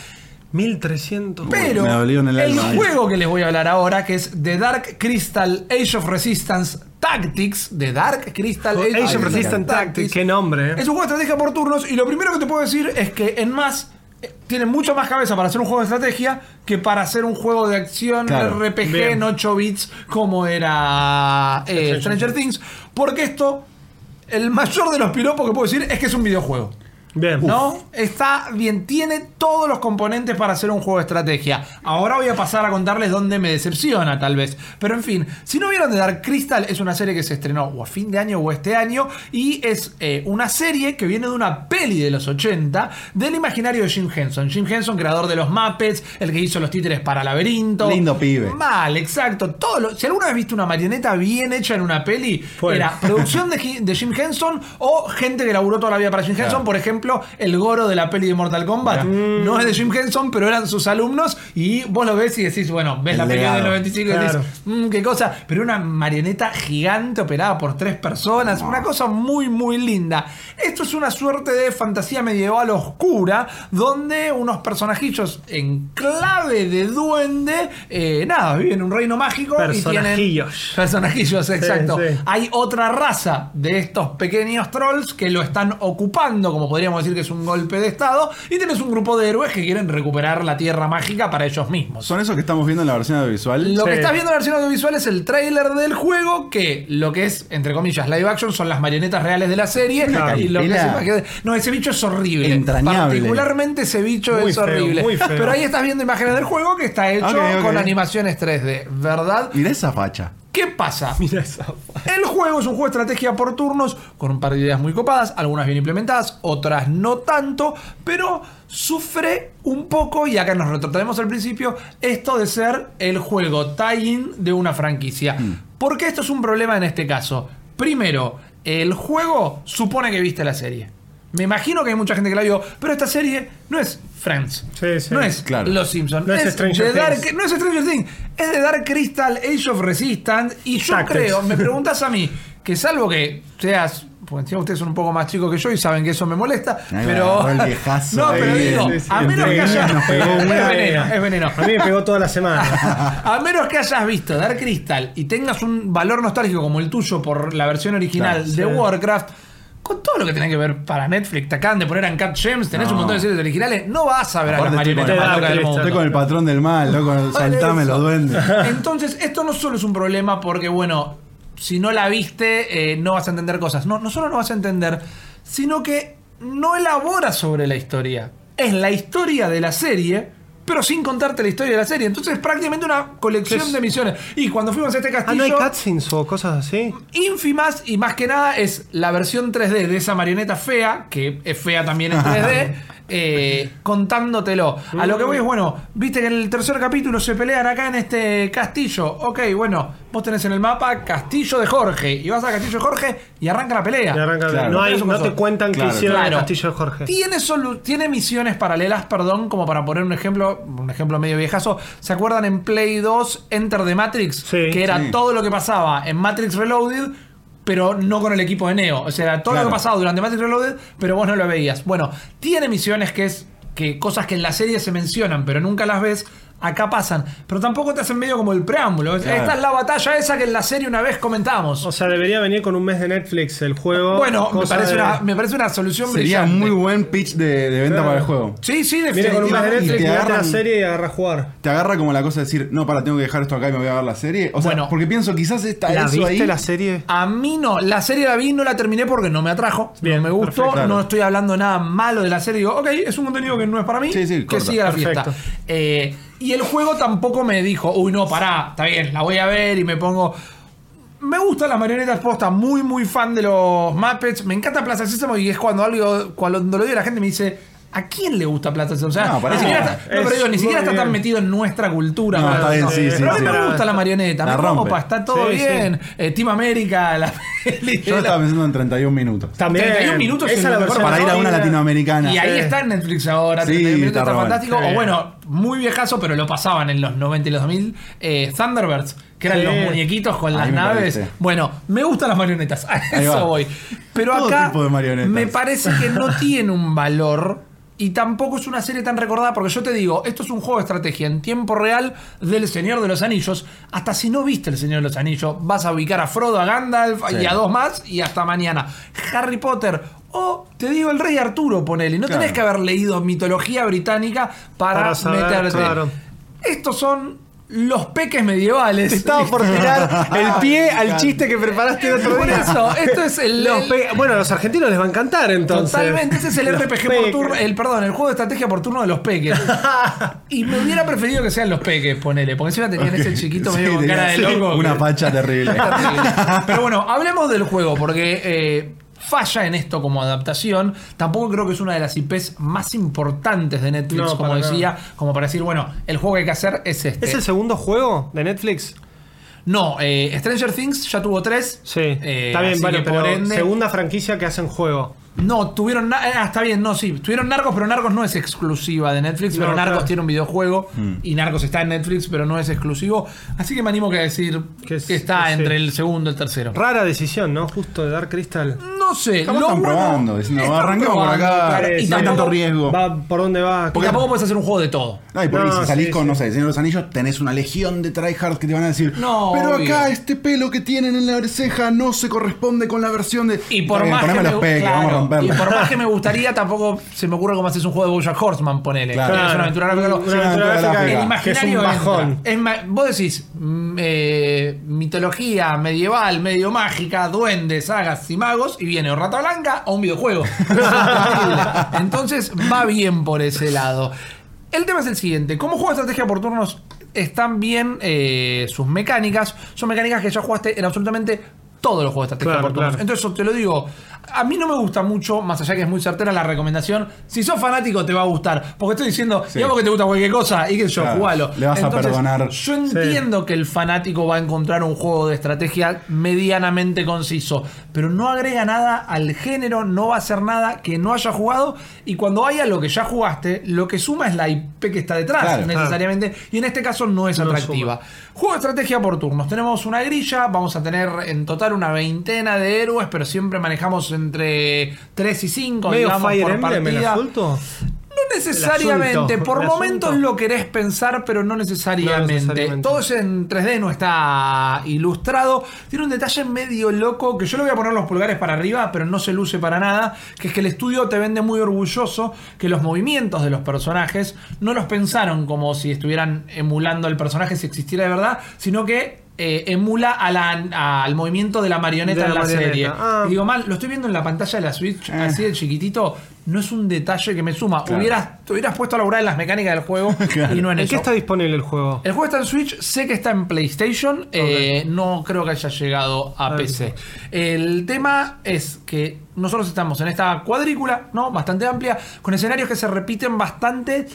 S5: 1300.
S3: Pero
S4: Me dolió en el
S3: el,
S4: alma,
S3: juego que les voy a hablar ahora, que es The Dark Crystal Age of Resistance Tactics, The Dark Crystal Age,
S5: Age of Resistance Tactics, qué nombre, eh.
S3: Es un juego de estrategia por turnos y lo primero que te puedo decir es que en más eh, tiene mucho más cabeza para hacer un juego de estrategia que para hacer un juego de acción
S4: Claro.
S3: RPG
S5: Bien.
S3: en 8 bits como era eh, Stranger Things, porque esto el mayor de los piropos que puedo decir es que es un videojuego.
S5: Bien.
S3: ¿No? Está bien, tiene todos los componentes para hacer un juego de estrategia. Ahora voy a pasar a contarles dónde me decepciona, tal vez. Pero en fin, si no vieron The Dark Crystal, es una serie que se estrenó o a fin de año o este año. Y es eh, una serie que viene de una peli de los 80 del imaginario de Jim Henson. Jim Henson, creador de los Muppets, el que hizo los títeres para Laberinto.
S4: Lindo pibe.
S3: Mal, exacto. Todo lo- si alguna vez viste una marioneta bien hecha en una peli,
S5: Fue.
S3: era producción de, Ji- de Jim Henson o gente que laburó toda la vida para Jim Henson.
S4: Claro.
S3: Por ejemplo, el goro de la peli de Mortal Kombat. No es de Jim Henson, pero eran sus alumnos. Y vos lo ves y decís, bueno, ves
S4: El
S3: la peli del 95 y decís, "Mm, qué cosa. Pero una marioneta gigante operada por tres personas. Una cosa muy, muy linda. Esto es una suerte de fantasía medieval oscura, donde unos personajillos en clave de duende, eh, nada, viven en un reino mágico. Y tienen
S5: Personajillos.
S3: personajillos, exacto.
S5: sí.
S3: Hay otra raza de estos pequeños trolls que lo están ocupando, como podríamos decir que es un golpe de estado, y tenés un grupo de héroes que quieren recuperar la tierra mágica para ellos mismos.
S4: ¿Son esos que estamos viendo en la versión audiovisual?
S3: Lo que estás viendo en la versión audiovisual es el tráiler del juego, que lo que es, entre comillas, live action son las marionetas reales de la serie.
S4: Una
S3: y lo que
S4: caripela.
S3: se imagina- no, ese bicho es horrible.
S4: Entrañable.
S3: Particularmente ese bicho
S5: Muy
S3: es
S5: feo,
S3: horrible.
S5: muy feo.
S3: Pero ahí estás viendo imágenes del juego que está hecho con animaciones 3D, ¿verdad?
S4: Mirá esa facha.
S3: ¿Qué pasa? [LAUGHS]
S5: Mira esa.
S3: El juego es un juego de estrategia por turnos, con un par de ideas muy copadas, algunas bien implementadas, otras no tanto, pero sufre un poco, y acá nos retrotraemos al principio, esto de ser el juego tie-in de una franquicia. ¿Por qué esto es un problema en este caso? Primero, el juego supone que viste la serie. Me imagino que hay mucha gente que la vio, pero esta serie no es Friends.
S5: Sí, sí.
S3: No es
S4: Claro.
S3: Los Simpsons.
S5: No es Stranger
S3: The Dark-
S5: Things.
S3: no es Stranger Things. Es de Dark Crystal Age of Resistance. Y yo
S5: Tactics.
S3: creo, me preguntas a mí, que salvo que seas. Porque encima ustedes son un poco más chicos que yo y saben que eso me molesta. Pero.
S4: agarró el viejazo
S3: no, pero digo,
S4: sí, sí,
S3: a menos que hayas.
S4: nos pegó
S3: es veneno, es veneno.
S5: A mí me pegó toda la semana. [LAUGHS]
S3: A menos que hayas visto Dark Crystal y tengas un valor nostálgico como el tuyo por la versión original
S4: Claro,
S3: de
S5: sí.
S3: Warcraft, con todo lo que tenés que ver para Netflix, te acaban de poner en Cat Gems, tenés un montón de series originales, no vas a ver a las
S4: Aparte estoy
S3: marionetas
S5: con-
S3: más locas del mundo.
S4: Estoy con el patrón del mal, loco. Saltame los duendes. [LAUGHS]
S3: Entonces, esto no solo es un problema porque, bueno, si no la viste, eh, no vas a entender cosas. No, no solo no vas a entender, sino que no elabora sobre la historia. Es la historia de la serie pero sin contarte la historia de la serie. Entonces es prácticamente una colección
S5: Es-
S3: de misiones. Y cuando fuimos a este
S5: Ah,
S3: castillo...
S5: no hay cutscenes o cosas así.
S3: Ínfimas y más que nada es la versión 3D de esa marioneta fea, que es fea también en 3D, [LAUGHS] eh, [LAUGHS] contándotelo. A lo que voy es, bueno, viste que en el tercer capítulo se pelean acá en este castillo. Ok, bueno, vos tenés en el mapa Castillo de Jorge. Y vas a Castillo de Jorge y arranca la pelea.
S5: Y arranca-
S4: Claro.
S5: no, hay, te cuentan
S4: Claro.
S5: que hicieron
S3: Claro.
S5: el castillo de Jorge.
S3: Tiene, solu- tiene misiones paralelas, perdón, como para poner un ejemplo, un ejemplo medio viejazo. ¿Se acuerdan en Play 2 Enter the Matrix?
S5: Sí.
S3: que era
S4: Sí.
S3: todo lo que pasaba en Matrix Reloaded, pero no con el equipo de Neo. O sea, todo
S4: Claro.
S3: lo que pasaba durante Matrix Reloaded, pero vos no lo veías. Bueno, tiene misiones que es que cosas que en la serie se mencionan, pero nunca las ves. Acá pasan, pero tampoco te hacen medio como el preámbulo.
S4: Claro.
S3: Esta es la batalla esa que en la serie una vez comentamos.
S5: O sea, debería venir con un mes de Netflix el juego.
S3: bueno, me parece,
S5: de-
S3: una, me parece una solución
S4: Sería
S3: brillante.
S4: muy buen pitch de, de venta
S5: Claro.
S4: para el juego.
S3: Sí, sí,
S5: Viene con un mes de
S3: definitivamente.
S4: Y
S5: Netflix,
S4: te
S5: mirate la
S4: agarran-
S5: serie y agarra a jugar.
S4: Te agarra como la cosa de decir, no, para, tengo que dejar esto acá y me voy a ver la serie. O sea,
S3: Bueno.
S4: porque pienso, quizás está
S5: ¿La
S4: eso
S5: viste
S4: ahí.
S5: la serie?
S3: A mí no, la serie la vi, no la terminé porque no me atrajo,
S5: Bien,
S3: no me gustó,
S5: perfecto.
S3: no estoy hablando nada malo de la serie, digo, ok, es un contenido que no es para mí,
S4: Sí, sí,
S3: que
S4: corta.
S3: siga la
S5: Perfecto.
S3: fiesta. Eh, y el juego tampoco me dijo, uy, no, pará, está bien, la voy a ver y me pongo... Me gustan las marionetas posta, muy muy fan de los Muppets, me encanta Plaza Sésamo y es cuando algo, cuando lo digo la gente me dice... ¿A quién le gusta Plaza Sésamo? O sea,
S4: No,
S3: ni siquiera, está, no,
S5: es
S3: pero digo, ni siquiera está tan metido en nuestra cultura.
S4: No, está bien, sí, sí,
S3: pero a mí
S4: sí.
S3: me gusta la marioneta,
S4: La
S3: me
S4: rompe.
S3: está todo
S5: Sí, sí.
S3: bien. Eh, Team América, la peli
S4: Yo
S3: la-
S4: estaba pensando en 31 minutos.
S5: También.
S3: 31 minutos
S5: Esa
S3: es
S5: la
S3: mejor
S4: Para ir a una latinoamericana.
S3: Y ahí está en Netflix ahora,
S4: Sí,
S3: 31 minutos,
S4: está
S3: está fantástico. O bueno, muy viejazo, pero lo pasaban en los 90 y los 2000. eh, Thunderbirds, que eran
S5: Sí.
S3: los muñequitos con las naves. Bueno, me gustan las marionetas, [LAUGHS] a eso voy. Pero
S4: Todo
S3: acá
S4: tipo de marionetas.
S3: me parece que no tiene un valor. Y tampoco es una serie tan recordada, porque yo te digo, esto es un juego de estrategia en tiempo real del Señor de los Anillos. Hasta si no viste el Señor de los Anillos, vas a ubicar a Frodo, a Gandalf y a dos más, y hasta mañana. Harry Potter. O te digo el Rey Arturo, ponele. No tenés que haber leído mitología británica para,
S5: Para saber,
S3: meterte.
S5: claro.
S3: Estos son los peques medievales.
S5: Te estaba por tirar el pie al chiste que preparaste el otro
S3: Por
S5: día.
S3: eso, esto es el.
S5: Los
S3: el-
S5: bueno, a los argentinos les va a encantar entonces.
S3: Totalmente, ese es el
S5: Los
S3: RPG por turno, el perdón, el juego de estrategia por turno de los peques. [LAUGHS] y me hubiera preferido que sean los peques, ponele, porque encima tenían ese chiquito medio con cara de loco.
S4: Una
S3: que-
S4: terrible. [LAUGHS]
S3: es terrible. Pero bueno, hablemos del juego, porque eh, falla en esto como adaptación. Tampoco creo que es una de las IPs más importantes de Netflix,
S5: No,
S3: como decía, como para decir, bueno, el juego que hay que hacer es este.
S5: ¿Es el segundo juego de Netflix?
S3: No, eh, Stranger Things ya tuvo tres.
S5: Sí.
S3: Eh,
S5: está bien,
S3: que
S5: pero
S3: por ende-
S5: segunda franquicia que hacen juego.
S3: No, tuvieron. na- Ah, está bien, no, sí. Tuvieron Narcos, pero Narcos no es exclusiva de Netflix.
S5: No,
S3: pero Narcos
S5: claro.
S3: tiene un videojuego
S4: Mm.
S3: y Narcos está en Netflix, pero no es exclusivo. Así que me animo que a decir
S5: Que
S3: que,
S5: es-
S3: está entre el segundo y el tercero.
S5: Rara decisión, ¿no? Justo de Dark Crystal.
S3: No sé. Lo
S4: están
S3: bueno-
S4: probando, diciendo,
S3: están
S4: arranquemos por acá, no hay tanto riesgo.
S5: Va por dónde va.
S3: Porque tampoco puedes hacer un juego de todo.
S4: No, y por ahí
S5: No,
S4: si salís
S5: sí,
S4: con,
S5: sí.
S4: no sé, Señor de los Anillos, tenés una legión de tryhards que te van a decir,
S3: No,
S4: pero
S3: obvio.
S4: acá este pelo que tienen en la ceja no se corresponde con la versión de...
S3: Y por más
S4: poneme
S3: me,
S4: los peques, vamos
S3: y por más que me gustaría, tampoco se me ocurre cómo haces un juego de Bojack Horseman, ponele.
S4: Claro.
S3: Es una aventura gráfica.
S5: Una
S4: Sí, una
S5: aventura
S4: aventura
S5: gráfica
S3: El
S4: gráfica.
S5: que es un
S3: imaginario
S5: bajón.
S3: entra. Es ma- vos decís mm, eh, mitología medieval, medio mágica, duendes, sagas y magos, y viene o Rata Blanca o un videojuego. [LAUGHS] Entonces va bien por ese lado. El tema es el siguiente: como juego de estrategia por turnos están bien eh, sus mecánicas. Son mecánicas que ya jugaste en absolutamente todos los juegos de estrategia
S5: Claro,
S3: por turnos.
S5: claro.
S3: Entonces, eso te lo digo. A mí no me gusta mucho, más allá que es muy certera la recomendación. Si sos fanático, te va a gustar. Porque estoy diciendo,
S4: Sí.
S3: digamos que te gusta cualquier cosa y que yo,
S4: Claro,
S3: jugalo.
S4: le vas a perdonar.
S3: Yo entiendo que el fanático va a encontrar un juego de estrategia medianamente conciso, pero no agrega nada al género, no va a hacer nada que no haya jugado. Y cuando haya lo que ya jugaste, lo que suma es la IP que está detrás,
S4: Claro.
S3: necesariamente. Y en este caso no es
S5: No
S3: atractiva. Juego de estrategia por turnos. Tenemos una grilla, vamos a tener en total una veintena de héroes, pero siempre manejamos entre 3 y 5,
S5: Medio
S3: digamos,
S5: Fire
S3: por
S5: Emblem el
S3: partida.
S5: asunto.
S3: No necesariamente,
S5: El asunto,
S3: por
S5: el
S3: momentos
S5: asunto.
S3: lo querés pensar, pero no necesariamente.
S5: No necesariamente.
S3: Todo es en 3D, no está ilustrado. Tiene un detalle medio loco que yo le voy a poner los pulgares para arriba, pero no se luce para nada. Que es que el estudio te vende muy orgulloso que los movimientos de los personajes no los pensaron como si estuvieran emulando al personaje si existiera de verdad, sino que eh, emula a la- al movimiento de la marioneta
S5: De
S3: en
S5: la
S3: la
S5: marioneta.
S3: serie.
S5: Ah.
S3: Y digo mal, lo estoy viendo en la pantalla de la Switch,
S4: Eh.
S3: así de chiquitito. no es un detalle que me suma. Hubieras, te hubieras puesto a laburar en las mecánicas del juego [LAUGHS] y no en,
S5: ¿En
S3: eso.
S5: qué está disponible el juego?
S3: El juego está en Switch, sé que está en PlayStation, eh, no creo que haya llegado a PC. El tema es que nosotros estamos en esta cuadrícula, ¿no? Bastante amplia, con escenarios que se repiten bastante,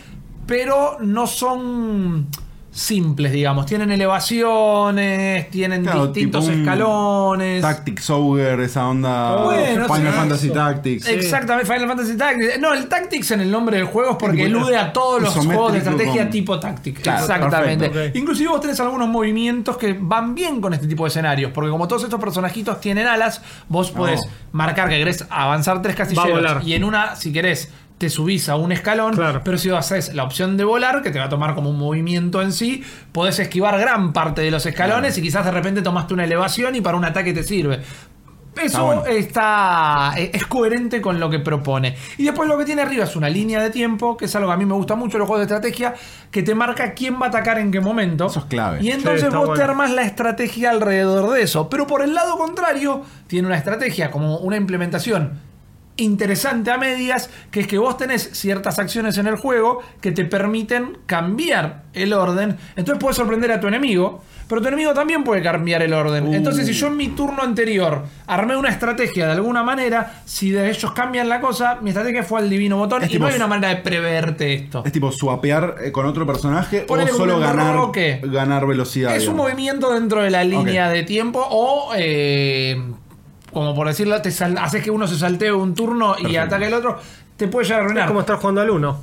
S3: pero no son simples, digamos. Tienen elevaciones, tienen
S4: Claro,
S3: distintos escalones.
S4: Tactics Ogre, esa onda.
S3: Bueno,
S4: Final
S3: sí.
S4: Fantasy Tactics.
S3: Exactamente, Final Fantasy Tactics. No, el Tactics en el nombre del juego es porque
S4: Tipo,
S3: elude a todos los juegos de estrategia
S4: con-
S3: tipo Tactics.
S4: Claro,
S3: Exactamente.
S5: perfecto.
S3: Inclusive vos tenés algunos movimientos que van bien con este tipo de escenarios, porque como todos estos personajitos tienen alas, vos podés marcar que querés avanzar tres
S5: Va a
S3: casilleros
S5: volar.
S3: y en una, si querés, te subís a un escalón,
S5: Claro.
S3: pero si haces la opción de volar, que te va a tomar como un movimiento en sí, podés esquivar gran parte de los escalones y quizás de repente tomaste una elevación y para un ataque te sirve. Eso
S4: bueno.
S3: está, eh, es coherente con lo que propone. Y después lo que tiene arriba es una línea de tiempo, que es algo que a mí me gusta mucho en los juegos de estrategia, que te marca quién va a atacar en qué momento.
S4: Eso es clave.
S3: Y entonces
S5: Sí,
S3: vos te armas la estrategia alrededor de eso. Pero por el lado contrario, tiene una estrategia como una implementación interesante a medias, que es que vos tenés ciertas acciones en el juego que te permiten cambiar el orden. Entonces puedes sorprender a tu enemigo, pero tu enemigo también puede cambiar el orden.
S4: Uh.
S3: Entonces, si yo en mi turno anterior armé una estrategia de alguna manera, si de ellos cambian la cosa, mi estrategia fue al divino botón
S4: Es
S3: y
S4: tipo-
S3: no hay una manera de preverte esto.
S4: Es tipo swapear eh, con otro personaje o solo ganar, ganar velocidad.
S3: Es un movimiento dentro de la línea de tiempo o, eh, como por decirlo, te sal- haces que uno se saltee un turno y
S4: Perfecto.
S3: ataque al otro, te puede llegar a
S5: Es
S3: arruinar.
S5: como estar jugando al 1.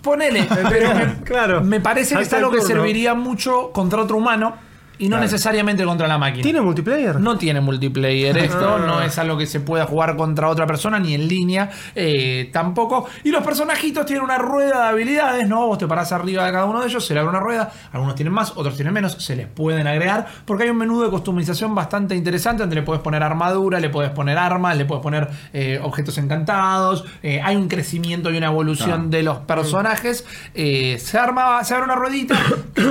S3: Ponele, pero [LAUGHS] me,
S5: Claro.
S3: me parece que es
S5: el
S3: algo que serviría mucho contra otro humano y no
S4: Claro.
S3: necesariamente contra la máquina.
S5: ¿Tiene multiplayer?
S3: No tiene multiplayer esto,
S5: Ah.
S3: no es algo que se pueda jugar contra otra persona ni en línea eh, tampoco. Y los personajitos tienen una rueda de habilidades, ¿no? Vos te parás arriba de cada uno de ellos, se le abre una rueda, algunos tienen más, otros tienen menos, se les pueden agregar, porque hay un menú de customización bastante interesante donde le puedes poner armadura, le puedes poner armas, le puedes poner eh, objetos encantados, eh, hay un crecimiento y una evolución de los personajes. eh, se, arma, se abre una ruedita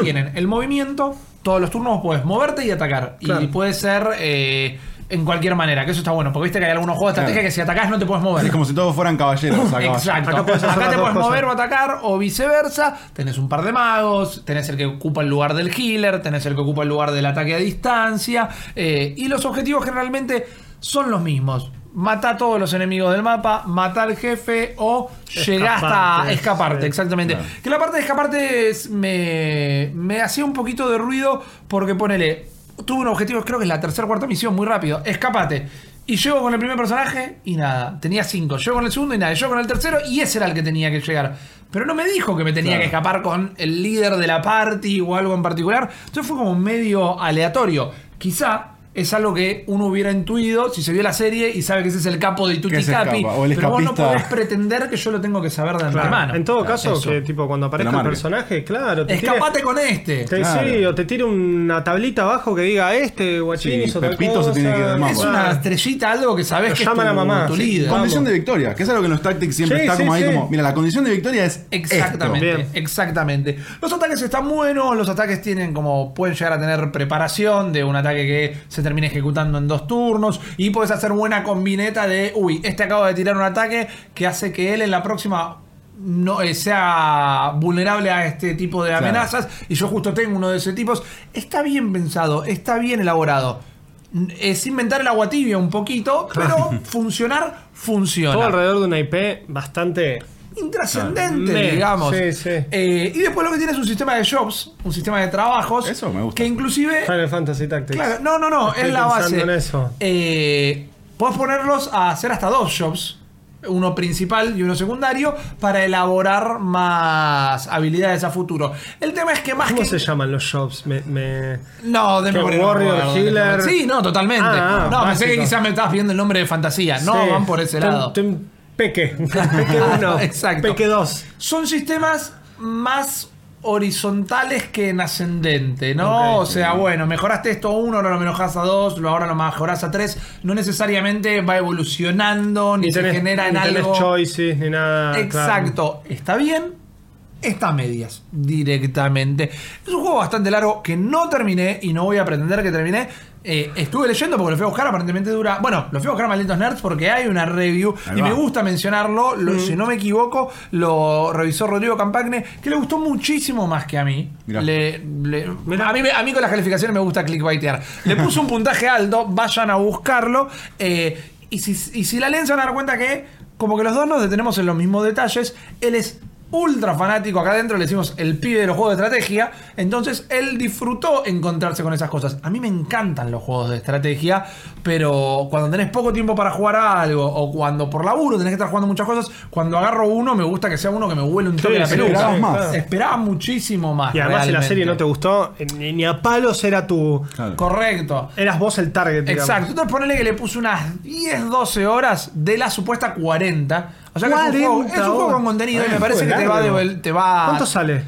S3: tienen el movimiento, todos los turnos puedes moverte y atacar. Y puede ser eh, en cualquier manera, que eso está bueno, porque viste que hay algunos juegos de estrategia
S4: Claro.
S3: que si atacás no te puedes mover.
S4: Es como si todos fueran caballeros. a.
S3: Exacto.
S5: Acá puedes
S3: te puedes
S5: cosas.
S3: mover o atacar, o viceversa. Tenés un par de magos, tenés el que ocupa el lugar del healer, tenés el que ocupa el lugar del ataque a distancia. eh, y los objetivos generalmente son los mismos. Mata a todos los enemigos del mapa, mata al jefe o llegá hasta
S5: Escaparte, sí.
S3: exactamente. Que la parte de escaparte es- me, me hacía un poquito de ruido porque ponele, tuve un objetivo, creo que es la tercera o cuarta misión, muy rápido, escapate. Y llego con el primer personaje y nada, tenía cinco. Llego con el segundo y nada, llego con el tercero y ese era el que tenía que llegar. Pero no me dijo que me tenía
S4: Claro.
S3: que escapar con el líder de la party o algo en particular. Entonces fue como medio aleatorio. Quizá es algo que uno hubiera intuido si se vio la serie y sabe que ese es el capo de Tutti Capi.
S4: escapa, o el
S3: Pero vos no podés pretender que yo lo tengo que saber de
S5: Claro.
S3: antemano.
S5: En todo
S4: Claro,
S5: caso,
S3: eso.
S5: que tipo cuando aparezca el personaje, claro. te tire-
S3: Escapate con este.
S5: te-
S4: Claro.
S5: Sí, o te tire una tablita abajo que diga este guachín
S4: Sí,
S5: hizo
S4: Pepito se tiene que del
S5: cosa".
S4: mapa.
S3: Es una estrellita, algo que sabes
S5: Lo
S3: que es
S5: llaman
S3: tu,
S5: a mamá,
S3: tu
S5: sí.
S3: líder.
S4: Condición de victoria, que es algo que en los Tactics siempre
S5: Sí,
S4: está
S5: sí,
S4: como ahí
S5: sí.
S4: como, mira, la condición de victoria es
S3: Exactamente, exactamente. Los ataques están buenos, los ataques tienen como pueden llegar a tener preparación de un ataque que se termine ejecutando en dos turnos y puedes hacer buena combineta de, uy, este acaba de tirar un ataque que hace que él en la próxima no eh, sea vulnerable a este tipo de
S4: Claro.
S3: amenazas y yo justo tengo uno de ese tipos. Está bien pensado, está bien elaborado. Es inventar el agua tibia un poquito, pero funcionar funciona
S5: Todo alrededor de una IP bastante.
S3: Intrascendente, digamos.
S5: sí, sí.
S3: Eh, y después lo que tiene es un sistema de jobs, un sistema de trabajos.
S4: Eso me gusta.
S3: Que inclusive.
S5: Final Fantasy Tactics.
S3: Claro, no, no, no,
S5: Estoy
S3: es la base.
S5: en eso.
S3: Eh, podés ponerlos a hacer hasta dos jobs. Uno principal y uno secundario para elaborar más habilidades a futuro. El tema es que más
S5: ¿Cómo
S3: que.
S5: se llaman los shops? Me, me-
S3: No, de
S5: ¿Qué,
S3: memoria no
S5: Warrior,
S3: acuerdo.
S5: Healer?
S3: Sí, no, totalmente.
S5: Ah,
S3: no, pensé que
S5: básico.
S3: quizás me estabas pidiendo el nombre de fantasía. No,
S5: Sí.
S3: van por ese
S5: Tem-
S3: lado.
S5: tem- Peque. [LAUGHS] Peque 1.
S3: Exacto.
S5: Peque 2.
S3: son sistemas más horizontales que en ascendente, ¿no? O sea, bueno, mejoraste esto a uno, ahora lo mejoras a dos, ahora lo mejorás a tres. No necesariamente va evolucionando, ni,
S5: Ni
S3: se genera en
S5: ni tenés
S3: algo.
S5: choices, ni nada. claro.
S3: Exacto. Está bien, está a medias directamente. Es un juego bastante largo que no terminé y no voy a pretender que terminé. Eh, estuve leyendo porque lo fui a buscar, aparentemente dura. Bueno, lo fui a buscar a malditos nerds porque hay una review
S4: Ahí
S3: y
S4: va.
S3: me gusta mencionarlo. Lo- Si no me equivoco, lo revisó Rodrigo Campagne, que le gustó muchísimo más que a mí. Le- le- a, mí, me- a mí con las calificaciones me gusta clickbaitear. Le puso un puntaje alto, vayan a buscarlo. eh, y, si, y si la leen se van a dar cuenta que, como que los dos nos detenemos en los mismos detalles, él es ultra fanático. Acá adentro le decimos el pibe de los juegos de estrategia. Entonces él disfrutó encontrarse con esas cosas. A mí me encantan los juegos de estrategia, pero cuando tenés poco tiempo para jugar a algo, o cuando por laburo tenés que estar jugando muchas cosas, cuando agarro uno, me gusta que sea uno que me huele un toque
S5: Sí,
S3: la peluca.
S4: esperabas más.
S5: claro.
S3: Esperaba muchísimo más.
S5: Y además si la serie no te gustó, ni, ni a palos era tu.
S4: Claro.
S3: Correcto.
S5: Eras vos el target, digamos.
S3: Exacto. Entonces ponele que le puse unas 10, 12 horas de la supuesta 40. O sea que es un
S5: 40
S3: juego, es un juego con contenido y me parece que te va, de, te va
S5: ¿Cuánto sale?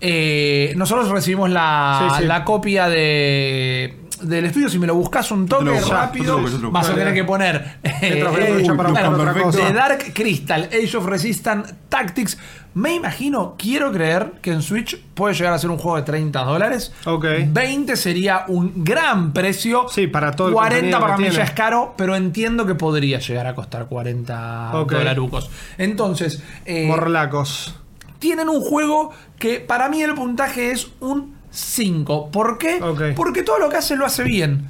S3: Eh, nosotros recibimos la,
S5: Sí, sí.
S3: la copia de del estudio. Si me lo buscas un toque
S4: lo busco,
S3: rápido,
S4: lo busco, lo busco.
S3: vas a tener que poner eh, eh. The Dark Crystal, Age of Resistance Tactics. Me imagino, quiero creer que en Switch puede llegar a ser un juego de 30 dólares.
S5: Ok.
S3: 20 sería un gran precio.
S5: Sí, para todo el
S3: 40
S5: contenido
S3: para mí ya es caro, pero entiendo que podría llegar a costar 40
S5: Ok.
S3: dolarucos. Entonces, eh,
S5: Morlacos.
S3: tienen un juego que para mí el puntaje es un 5. ¿Por qué? Porque todo lo que hace lo hace bien.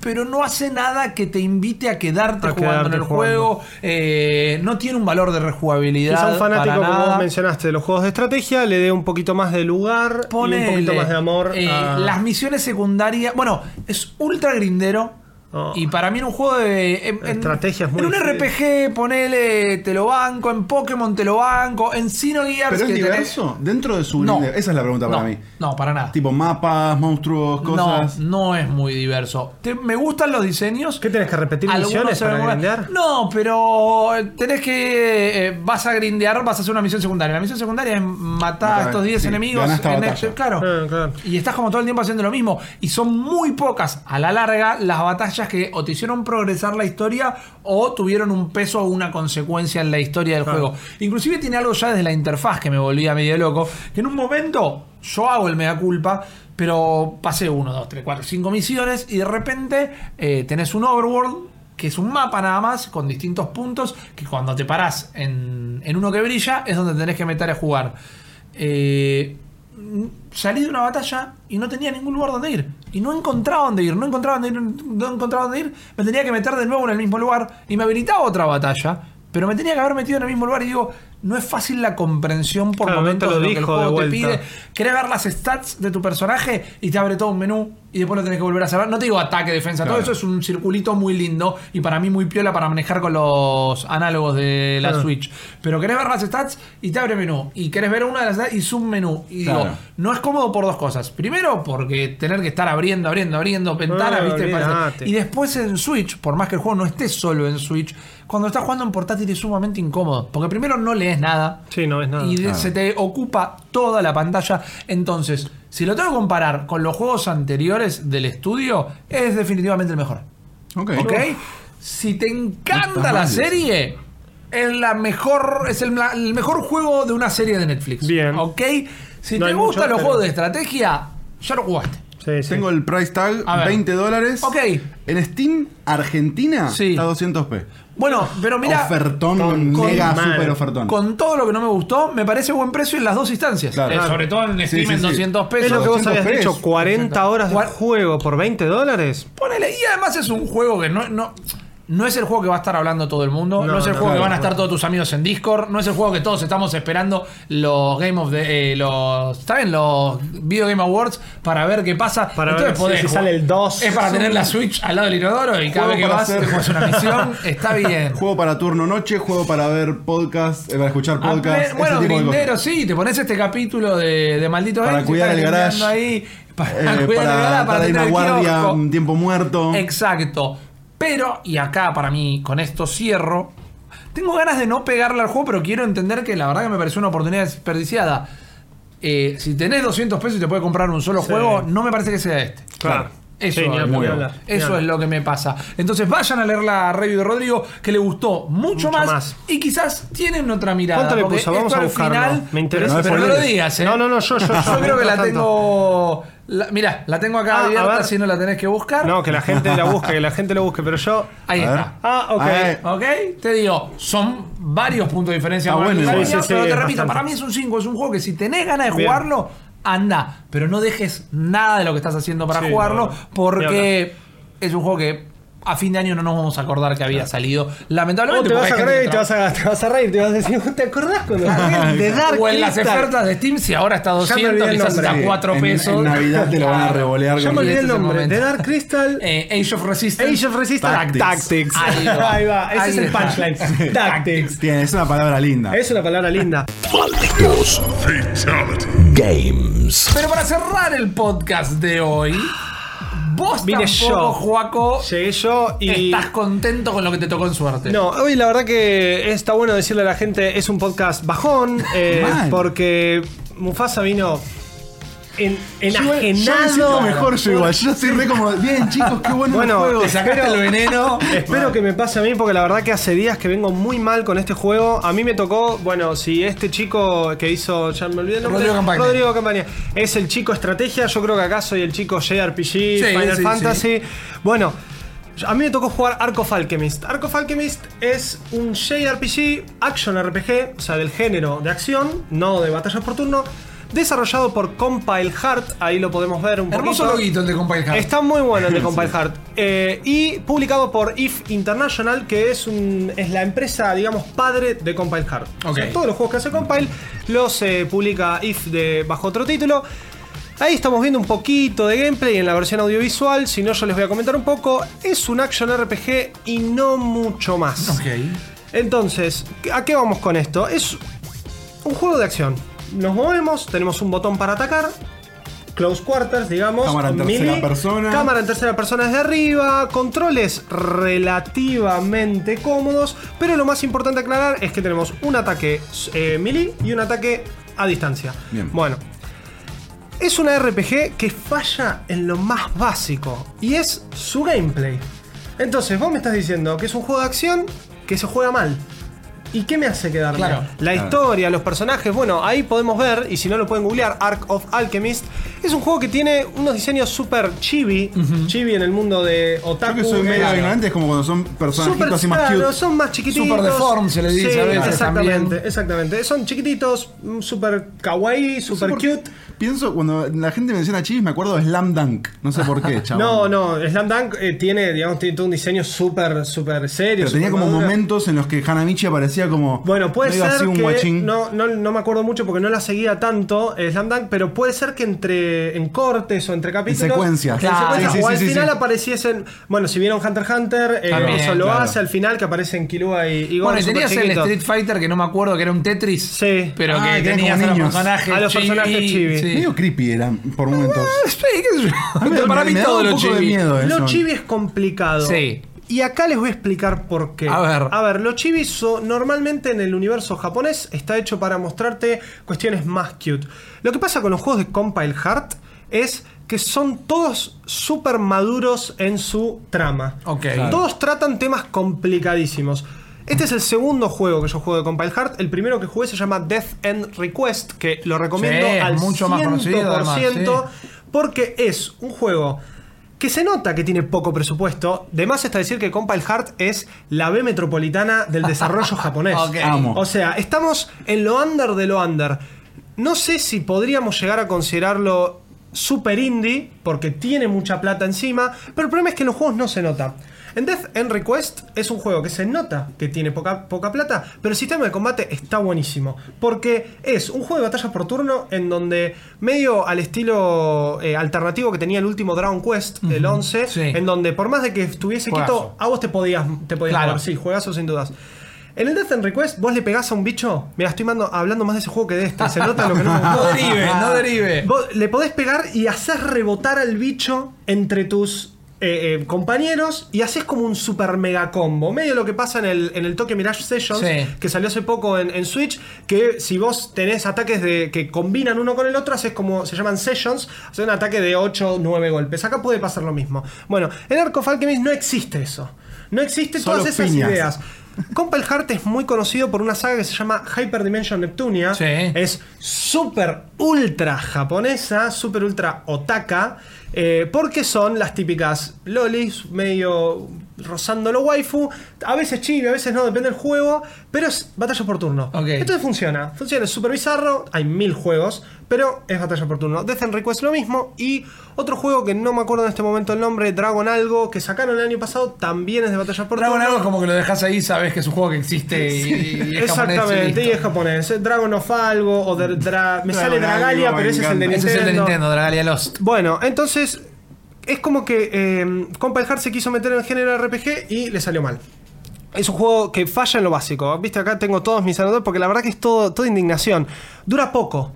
S3: Pero no hace nada que te invite a quedarte
S5: A
S3: jugando
S5: quedarte
S3: en el
S5: jugando.
S3: juego. eh, no tiene un valor de rejugabilidad.
S5: Quizá un fanático,
S3: para
S5: como vos mencionaste, de los juegos de estrategia, le dé un poquito más de lugar y un
S3: Ponele,
S5: poquito más de amor.
S3: eh,
S5: a-
S3: Las misiones secundarias. Bueno, es ultra grindero.
S5: Oh.
S3: Y para mí en un juego de. En, en-
S5: muy
S3: En un
S5: difícil.
S3: RPG, ponele, te lo banco. En Pokémon te lo banco. En Xenogears.
S4: Pero es
S3: que tenés-
S4: diverso dentro de su
S3: No.
S4: Esa es la pregunta
S3: no,
S4: para mí.
S3: No, para nada.
S4: Tipo mapas, monstruos, cosas.
S3: No, no es muy diverso. Te- me gustan los diseños.
S5: ¿Qué tenés que repetir
S3: Algunos
S5: misiones para grindear?
S3: No, pero tenés que. eh, vas a grindear, vas a hacer una misión secundaria. La misión secundaria es matar a estos 10
S4: sí,
S3: enemigos. en este- claro.
S5: Ah, claro.
S3: Y estás como todo el tiempo haciendo lo mismo. Y son muy pocas a la larga las batallas que o te hicieron progresar la historia o tuvieron un peso o una consecuencia en la historia del
S5: Claro.
S3: juego. Inclusive tiene algo ya desde la interfaz que me volvía medio loco. Que en un momento yo hago el mea culpa. Pero pasé 1, 2, 3, 4, 5 misiones y de repente eh, tenés un overworld que es un mapa nada más con distintos puntos que cuando te parás en, en uno que brilla es donde tenés que meter a jugar. Eh, salí de una batalla y no tenía ningún lugar donde ir. Y no encontraba dónde ir, no encontraba dónde ir, no encontraba dónde ir. Me tenía que meter de nuevo en el mismo lugar y me habilitaba otra batalla. Pero me tenía que haber metido en el mismo lugar y digo, no es fácil la comprensión por
S5: Claro,
S3: momentos
S5: lo
S3: de lo que el juego te pide. Querés ver las stats de tu personaje y te abre todo un menú y después lo tenés que volver a cerrar. No te digo ataque, defensa, todo eso es un circulito muy lindo y para mí muy piola para manejar con los análogos de la
S5: Claro.
S3: Switch. Pero querés ver las stats y te abre menú. Y querés ver una de las stats y submenú. Y digo, no es cómodo por dos cosas. Primero, porque tener que estar abriendo, abriendo, abriendo ventanas,
S5: Ah,
S3: ¿viste?
S5: Olvidate.
S3: Y después en Switch, por más que el juego no esté solo en Switch, cuando estás jugando en portátil es sumamente incómodo. Porque primero no lees nada.
S5: Sí, no ves nada.
S3: Y se te ocupa toda la pantalla. Entonces, si lo tengo que comparar con los juegos anteriores del estudio, es definitivamente el mejor.
S4: Ok.
S3: ¿Ok? Si te encanta la serie, es la mejor. Es el, el mejor juego de una serie de Netflix.
S5: Bien.
S3: ¿Ok? Si
S5: No
S3: te gustan
S5: mucho,
S3: los
S5: pero-
S3: juegos de estrategia, ya lo jugaste.
S5: Sí, sí.
S4: Tengo el price tag,
S3: A ver.
S4: 20 dólares.
S3: Ok.
S4: En Steam, Argentina,
S3: Sí.
S4: está 200p.
S3: Bueno, pero mira.
S4: ofertón,
S5: con-
S4: mega
S5: con-
S4: super ofertón.
S3: Con todo lo que no me gustó, me parece buen precio en las dos instancias.
S4: Claro.
S3: Eh, sobre todo en Steam
S4: sí,
S3: en
S4: sí.
S3: 200 pesos.
S5: Es lo que vos
S4: 200
S5: habías dicho,
S4: pesos.
S5: 40 horas de juego por 20 dólares.
S3: Ponele, y además es un juego que no, no, no es el juego que va a estar hablando todo el mundo, no,
S5: No,
S3: es el
S5: no,
S3: juego que van a estar todos tus amigos en Discord, no es el juego que todos estamos esperando los Game of the eh, los ¿saben? los Video Game Awards para ver qué pasa.
S5: Para
S3: Entonces
S5: ver si-
S3: podés
S5: si
S3: jugar.
S5: sale el 2.
S3: Es para tener la Switch al lado del inodoro y cada vez que vas
S4: hacer-
S3: te juegas una [LAUGHS] misión, está bien.
S4: Juego para turno noche, juego para ver podcast, eh, para escuchar podcast.
S3: bueno, grindero, sí, te pones este capítulo de, de Malditos
S4: Para
S3: Games,
S4: cuidar el garage.
S3: ahí, [LAUGHS] para
S4: Eh,
S3: cuidar el
S4: para
S3: garage,
S4: estar
S3: para tener
S4: una
S3: el
S4: guardia, un tiempo muerto.
S3: Exacto. Pero, y acá para mí, con esto cierro. Tengo ganas de no pegarle al juego, pero quiero entender que la verdad que me pareció una oportunidad desperdiciada. Eh, si tenés 200 pesos y te puedes comprar un solo
S5: Sí.
S3: juego, no me parece que sea este.
S5: Claro.
S3: Eso,
S5: Sí,
S3: es,
S5: hablar,
S3: eso es lo que me pasa. Entonces vayan a leer la review de Rodrigo, que le gustó mucho,
S5: Mucho
S3: más,
S5: más.
S3: y quizás tienen otra mirada.
S5: ¿Cuánto le
S3: porque
S5: puso? Vamos
S3: esto
S5: a
S3: al
S5: buscarlo.
S3: final,
S5: Me interesa.
S3: Pero, pero no lo digas, ¿eh?
S5: No, no, no, yo, yo, [LAUGHS] yo.
S3: Yo creo que la
S5: tanto.
S3: tengo. La, mirá, la tengo acá
S5: Ah,
S3: abierta, si no la tenés que buscar.
S5: No, que la gente la busque, que la gente lo busque, pero yo.
S3: Ahí
S4: A ver.
S3: está.
S5: Ah, ok.
S3: ¿Ok? Te digo, son varios puntos de diferencia.
S4: Ah, bueno, sí,
S5: sí,
S3: pero te repito,
S5: bastante.
S3: para mí es un 5, es un juego que si tenés ganas de
S5: Bien.
S3: jugarlo, anda. Pero no dejes nada de lo que estás haciendo para
S5: Sí,
S3: jugarlo,
S5: no.
S3: porque es un juego que a fin de año no nos vamos a acordar que había salido. Lamentablemente,
S5: te vas a reír, te vas a, te vas a reír, te vas a decir, ¿te acordás cuando de Dark
S3: O en las ofertas de Steam, si ahora está
S5: Ya me
S3: 200,
S5: olvidé el
S3: quizás está
S4: Sí,
S3: 4
S4: en-
S3: pesos.
S4: En Navidad te lo van a revolear
S5: Ya me olvidé el nombre. De Dark Crystal.
S3: Eh, Age of Resistance.
S5: Age of Resistance
S4: Tactics.
S5: Tactics.
S3: Ahí [LAUGHS] va.
S5: Ahí va. Ese
S3: Ahí
S5: es el punchline. [LAUGHS] Tactics.
S4: Tiene, es una palabra linda.
S5: Es una palabra linda.
S1: Malditos Games.
S3: Pero para cerrar el podcast de hoy, vos
S5: Vine
S3: tampoco,
S5: yo.
S3: Juaco,
S5: Llegué yo y.
S3: estás contento con lo que te tocó en suerte.
S5: No, hoy la verdad que está bueno decirle a la gente, es un podcast bajón, eh, porque Mufasa vino en,
S4: Yo, yo me
S5: enajenado.
S4: mejor yo igual. Yo estoy re como, bien chicos, qué bueno,
S5: Bueno,
S4: juego.
S3: Te sacaste el veneno. [LAUGHS]
S5: Espero que me pase a mí porque la verdad que hace días que vengo muy mal con este juego. A mí me tocó, bueno, si este chico que hizo, ya me olvidé el nombre,
S3: Rodrigo Campaña.
S5: Rodrigo Campaña, es el chico estrategia, yo creo que acá soy el chico JRPG, Final
S3: sí,
S5: Fantasy. Bueno, a mí me tocó jugar Ark of Alchemist. Ark of Alchemist es un JRPG, Action RPG, o sea, del género de acción, no de batallas por turno. Desarrollado por Compile Heart, ahí lo podemos ver un
S3: Hermoso
S5: poquito.
S3: loguito el de Compile Heart.
S5: Está muy bueno el de [LAUGHS] Compile Heart. Eh, y publicado por IF International, que es, un, es la empresa, digamos, padre de Compile Heart. O sea,
S3: Ok.
S5: todos los juegos que hace Compile los eh, publica IF de, bajo otro título. Ahí estamos viendo un poquito de gameplay en la versión audiovisual. Si no, yo les voy a comentar un poco. Es un action RPG y no mucho más.
S3: Ok.
S5: Entonces, ¿a qué vamos con esto? Es un juego de acción. Nos movemos, tenemos un botón para atacar. Close quarters, digamos.
S4: Cámara en tercera
S5: melee,
S4: persona.
S5: Cámara en tercera persona desde arriba. Controles relativamente cómodos. Pero lo más importante aclarar es que tenemos un ataque eh, melee y un ataque a distancia.
S4: Bien.
S5: Bueno. Es una RPG que falla en lo más básico. Y es su gameplay. Entonces, vos me estás diciendo que es un juego de acción que se juega mal. ¿Y qué me hace quedar
S3: Claro.
S5: La historia, los personajes, bueno, ahí podemos ver, y si no lo pueden googlear, Ark of Alchemist. Es un juego que tiene unos diseños súper chibi, chibi en el mundo de
S4: Yo
S5: otaku.
S4: que soy medio
S5: claro.
S4: ignorante, es como cuando son personajitos
S5: Súper
S4: así más
S5: claro,
S4: cute.
S5: son más chiquititos.
S3: Super deformed se les dice
S5: Sí,
S3: a veces
S5: Exactamente,
S3: también.
S5: exactamente. Son chiquititos, mm, súper kawaii,
S4: No sé
S5: súper
S4: por qué
S5: cute.
S4: Pienso, cuando la gente menciona chivis, me acuerdo de Slam Dunk. No sé por qué, [LAUGHS] chaval.
S5: No, no, Slam Dunk eh, tiene, digamos, tiene todo un diseño súper, súper serio.
S4: Pero tenía
S5: súper
S4: como
S5: maduro.
S4: momentos en los que Hanamichi aparecía como.
S5: Bueno, puede ser
S4: así un
S5: que no, no, no me acuerdo mucho porque no la seguía tanto eh, Slam Dunk, pero puede ser que entre en cortes o entre capítulos,
S4: secuencias.
S5: en secuencias,
S4: Sí, sí,
S5: o al
S4: sí,
S5: final
S4: sí.
S5: apareciesen, bueno, si vieron Hunter x Hunter, eh,
S3: También,
S5: eso lo
S4: claro.
S5: hace al final que aparecen Killua y, y
S3: Bueno, y tenías el. Street Fighter que no me acuerdo que era un Tetris.
S5: Sí.
S3: Pero
S4: Ah,
S3: que
S4: que eran
S3: tenías a los
S4: niños.
S3: personajes
S5: A los personajes chibi.
S3: sí.
S4: Medio creepy eran por momentos. [LAUGHS]
S3: Sí, qué sé yo.
S4: Me-
S3: Para
S4: me-
S3: mí todo lo chibi.
S4: miedo eso.
S5: Lo chibi es complicado.
S3: Sí.
S5: Y acá les voy a explicar por qué.
S3: A ver.
S5: A ver, los chibis so- normalmente en el universo japonés está hecho para mostrarte cuestiones más cute. Lo que pasa con los juegos de Compile Heart es que son todos súper maduros en su trama.
S3: Ok. Claro.
S5: Todos tratan temas complicadísimos. Este es el segundo juego que yo juego de Compile Heart. El primero que jugué se llama Death End Request, que lo recomiendo
S3: Sí,
S5: al
S3: mucho más conocido, además,
S5: 100%,
S3: sí.
S5: porque es un juego que se nota que tiene poco presupuesto. De más está decir que Compile Heart es la B metropolitana del desarrollo [LAUGHS] japonés. O sea, estamos en lo under de lo under. No sé si podríamos llegar a considerarlo super indie, porque tiene mucha plata encima, pero el problema es que en los juegos no se nota. En Death End Request es un juego que se nota que tiene poca, poca plata, pero el sistema de combate está buenísimo. Porque es un juego de batalla por turno en donde, medio al estilo eh, alternativo que tenía el último Dragon Quest, el 11,
S3: sí.
S5: en donde por más de que estuviese
S3: Juegazo.
S5: quieto, a vos te podías, te podías
S3: Claro.
S5: mover. Sí, juegazo sin dudas. En el Death and Request, vos le pegás a un bicho. Mira, estoy mando- hablando más de ese juego que de este. Se nota lo que no me [LAUGHS]
S3: No derive, no derive.
S5: Vos le podés pegar y hacer rebotar al bicho entre tus eh, eh, compañeros y haces como un super mega combo. Medio lo que pasa en el, en el Tokyo Mirage Sessions,
S3: Sí.
S5: que salió hace poco en, en Switch, que si vos tenés ataques de, que combinan uno con el otro, haces como, se llaman Sessions, haces un ataque de 8 o 9 golpes. Acá puede pasar lo mismo. Bueno, en Arc of Alchemist no existe eso. No existe
S4: Solo
S5: todas esas
S4: piñas.
S5: ideas. Compile Heart es muy conocido por una saga que se llama Hyper Dimension Neptunia.
S3: Sí.
S5: Es súper ultra japonesa, súper ultra otaka, eh, porque son las típicas lolis, medio rozando lo waifu, a veces chibi, a veces no, depende del juego, pero es batalla por turno.
S3: Ok.
S5: Entonces funciona, funciona, es súper bizarro, hay mil juegos, pero es batalla por turno. Death and Request lo mismo, y otro juego que no me acuerdo en este momento el nombre, Dragon Algo, que sacaron el año pasado, también es de batalla por
S3: Dragon
S5: turno.
S3: algo es como que lo dejas ahí, sabes que es un juego que existe y, y es
S5: Exactamente,
S3: japonés,
S5: y es japonés. Dragon of algo, o de- dra- me sale
S4: Dragon
S5: Dragalia,
S4: algo,
S5: pero ese es el de
S4: encanta.
S3: Ese es el de Nintendo, Dragalia Lost.
S5: Bueno, entonces es como que eh, Compile Heart se quiso meter en el género RPG y le salió mal. Es un juego que falla en lo básico. Viste, acá tengo todos mis anotadores porque la verdad que es todo, toda indignación. Dura poco.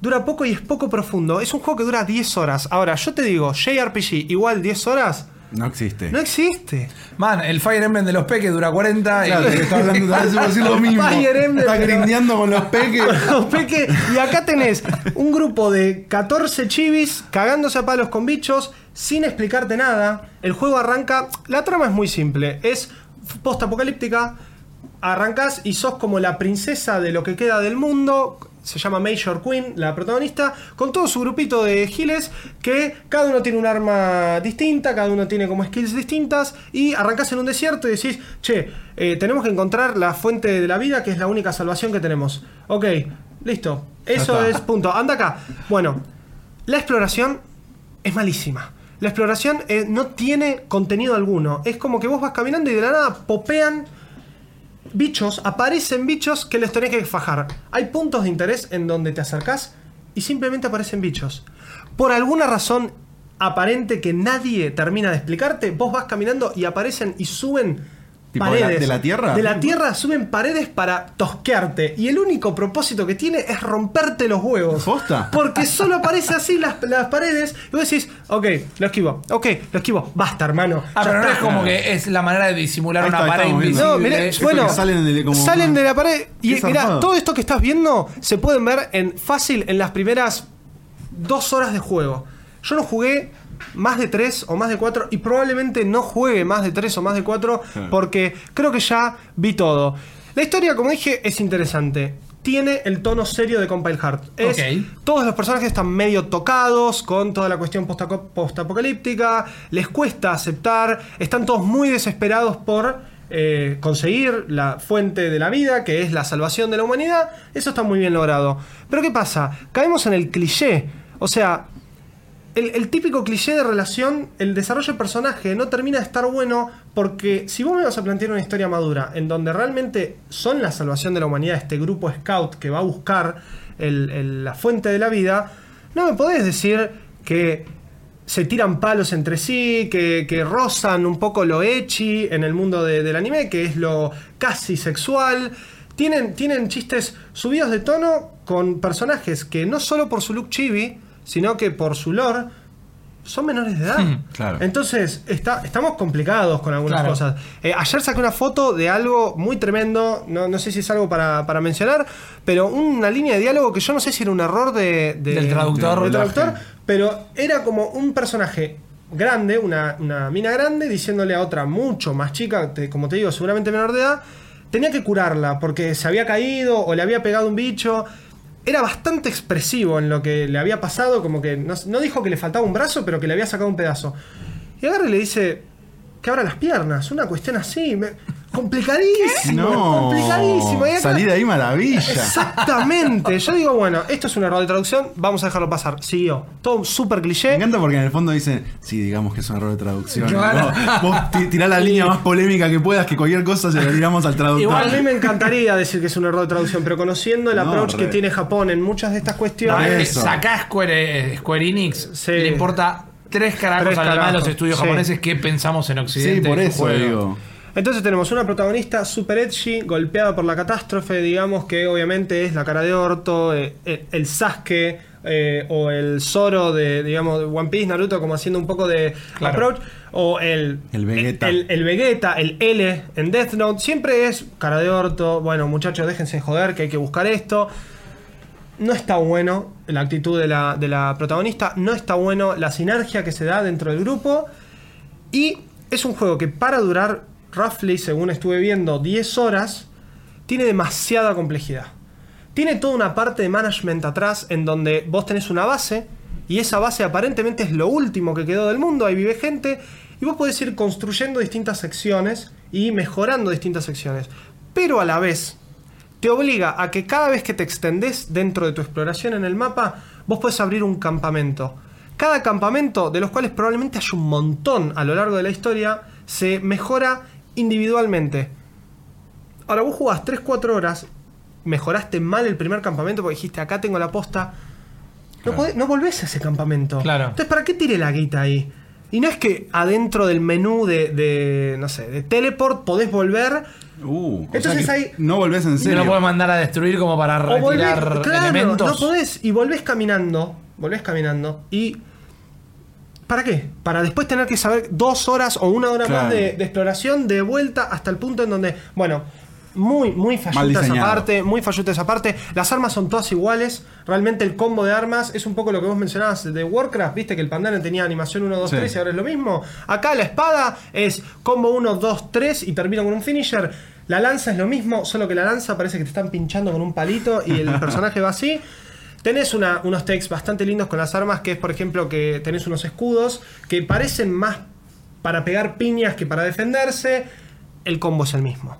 S5: Dura poco y es poco profundo. Es un juego que dura 10 horas. Ahora, yo te digo, JRPG igual 10 horas,
S4: No existe.
S5: no existe.
S3: Man, el Fire Emblem de los peques dura 40
S4: Claro,
S3: y
S4: está hablando a [LAUGHS] decir lo mismo.
S5: Fire Emblem,
S4: Está grindeando con los peques. [LAUGHS]
S5: Peque, y acá tenés un grupo de 14 chivis cagándose a palos con bichos sin explicarte nada. El juego arranca. La trama es muy simple: es post-apocalíptica. Arrancas y sos como la princesa de lo que queda del mundo. Se llama Major Queen, la protagonista, con todo su grupito de giles que cada uno tiene un arma distinta, cada uno tiene como skills distintas y arrancas en un desierto y decís, che, eh, tenemos que encontrar la fuente de la vida que es la única salvación que tenemos. Ok, listo. Eso es punto. Anda acá. Bueno, la exploración es malísima. La exploración eh, no tiene contenido alguno. Es como que vos vas caminando y de la nada popean bichos, aparecen bichos que les tenés que fajar. Hay puntos de interés en donde te acercás y simplemente aparecen bichos. Por alguna razón aparente que nadie termina de explicarte, vos vas caminando y aparecen y suben
S4: ¿Tipo de la-
S5: paredes.
S4: de la tierra?
S5: De la tierra suben paredes para tosquearte. Y el único propósito que tiene es romperte los huevos.
S4: ¿Posta?
S5: Porque solo aparece así las, las paredes. Y vos decís, ok, lo esquivo, ok, lo esquivo. Basta, hermano.
S3: Ah, pero no es como que es la manera de disimular
S4: Ahí
S3: una
S4: está,
S3: pared invisible.
S5: No, mirá,
S3: Es-
S5: bueno,
S4: salen de- como-
S5: salen de la pared. Y mira, todo esto que estás viendo se pueden ver en fácil en las primeras dos horas de juego. Yo no jugué más de tres o más de cuatro y probablemente no juegue más de tres o más de cuatro
S4: Claro.
S5: porque creo que ya vi todo. La historia, como dije, es interesante. Tiene el tono serio de Compile Heart. Es,
S3: Ok.
S5: Todos los personajes están medio tocados con toda la cuestión postapocalíptica. Les cuesta aceptar. Están todos muy desesperados por eh, conseguir la fuente de la vida, que es la salvación de la humanidad. Eso está muy bien logrado. Pero ¿qué pasa? Caemos en el cliché. O sea, el, típico cliché de relación, el desarrollo de personaje no termina de estar bueno porque si vos me vas a plantear una historia madura en donde realmente son la salvación de la humanidad, este grupo scout que va a buscar la fuente de la vida, no me podés decir que se tiran palos entre sí, que, rozan un poco lo echi en el mundo de- del anime, que es lo casi sexual. Tienen, tienen chistes subidos de tono con personajes que no solo por su look chibi, sino que por su lore son menores de edad.
S3: Hmm,
S4: claro.
S5: Entonces, está, estamos complicados con algunas
S3: Claro.
S5: cosas. Eh, ayer saqué una foto de algo muy tremendo, no, no sé si es algo para, para mencionar, pero una línea de diálogo que yo no sé si era un error de, de-
S3: Del traductor.
S5: del traductor, pero era como un personaje grande, una, una mina grande, diciéndole a otra mucho más chica, como te digo, seguramente menor de edad, tenía que curarla porque se había caído o le había pegado un bicho. Era bastante expresivo en lo que le había pasado, como que no, dijo que le faltaba un brazo, pero que le había sacado un pedazo. Y agarra y le dice que abra las piernas, una cuestión así. Complicadísimo,
S4: No.
S5: complicadísimo. Acá-
S4: Salí de ahí maravilla.
S5: Exactamente. Yo digo, bueno, esto es un error de traducción, vamos a dejarlo pasar. Siguió. Todo súper
S4: Me
S5: cliché.
S4: encanta porque en el fondo dicen, sí, digamos que es un error de traducción.
S3: Claro.
S4: Vos, vos tirá la [LAUGHS] línea más polémica que puedas, que cualquier cosa se la tiramos al traductor.
S5: Igual a mí me encantaría decir que es un error de traducción, pero conociendo el
S4: No,
S5: approach que tiene Japón en muchas de estas
S3: No,
S5: cuestiones.
S4: Eso.
S3: sacá Square, eh, Square Enix,
S5: Sí.
S3: le importa tres carajos
S5: Tres
S3: además de los
S5: carajos,
S3: estudios
S5: sí.
S3: japoneses que pensamos en Occidente.
S4: Sí, por eso
S3: juego.
S4: digo.
S5: Entonces tenemos una protagonista super edgy, golpeada por la catástrofe, digamos que obviamente es la cara de orto, eh, el, el Sasuke eh, o el Zoro de, digamos, de One Piece, Naruto, como haciendo un poco de
S3: Claro.
S5: approach, o el,
S4: El Vegeta.
S5: El, el Vegeta, el L en Death Note, siempre es cara de orto. Bueno, muchachos, déjense joder que hay que buscar esto. No está bueno la actitud de la, de la protagonista, no está bueno la sinergia que se da dentro del grupo. Y es un juego que para durar, roughly, según estuve viendo, 10 horas, tiene demasiada complejidad. Tiene toda una parte de management atrás en donde vos tenés una base y esa base aparentemente es lo último que quedó del mundo, ahí vive gente y vos podés ir construyendo distintas secciones y mejorando distintas secciones. Pero a la vez te obliga a que cada vez que te extendés dentro de tu exploración en el mapa, vos podés abrir un campamento. Cada campamento, de los cuales probablemente hay un montón a lo largo de la historia, se mejora individualmente. Ahora vos jugás 3-4 horas, mejoraste mal el primer campamento porque dijiste acá tengo la posta. No, podés- no volvés a ese campamento.
S3: Claro.
S5: Entonces, ¿para qué tiré la guita ahí? Y no es que adentro del menú de, de, no sé, de teleport podés volver.
S4: Uh, o
S5: Entonces
S4: sea
S5: ahí-
S4: No volvés en
S3: Se
S4: serio.
S3: lo puede mandar a destruir como para
S5: volvés,
S3: retirar
S5: claro,
S3: elementos.
S5: no podés. Y volvés caminando. Volvés caminando. Y. ¿Para qué? Para después tener que saber dos horas o una hora
S4: Claro.
S5: más de, de exploración de vuelta hasta el punto en donde. Bueno. Muy, muy falluta esa parte, muy falluta esa parte. Las armas son todas iguales. Realmente el combo de armas es un poco lo que vos mencionabas de Warcraft. Viste que el Pandaren tenía animación 1, 2,
S4: Sí.
S5: 3 y ahora es lo mismo. Acá la espada es combo 1, 2, 3 y termina con un finisher. La lanza es lo mismo, solo que la lanza parece que te están pinchando con un palito y el [LAUGHS] personaje va así. Tenés una- unos texts bastante lindos con las armas, que es por ejemplo que tenés unos escudos que parecen más para pegar piñas que para defenderse. El combo es el mismo.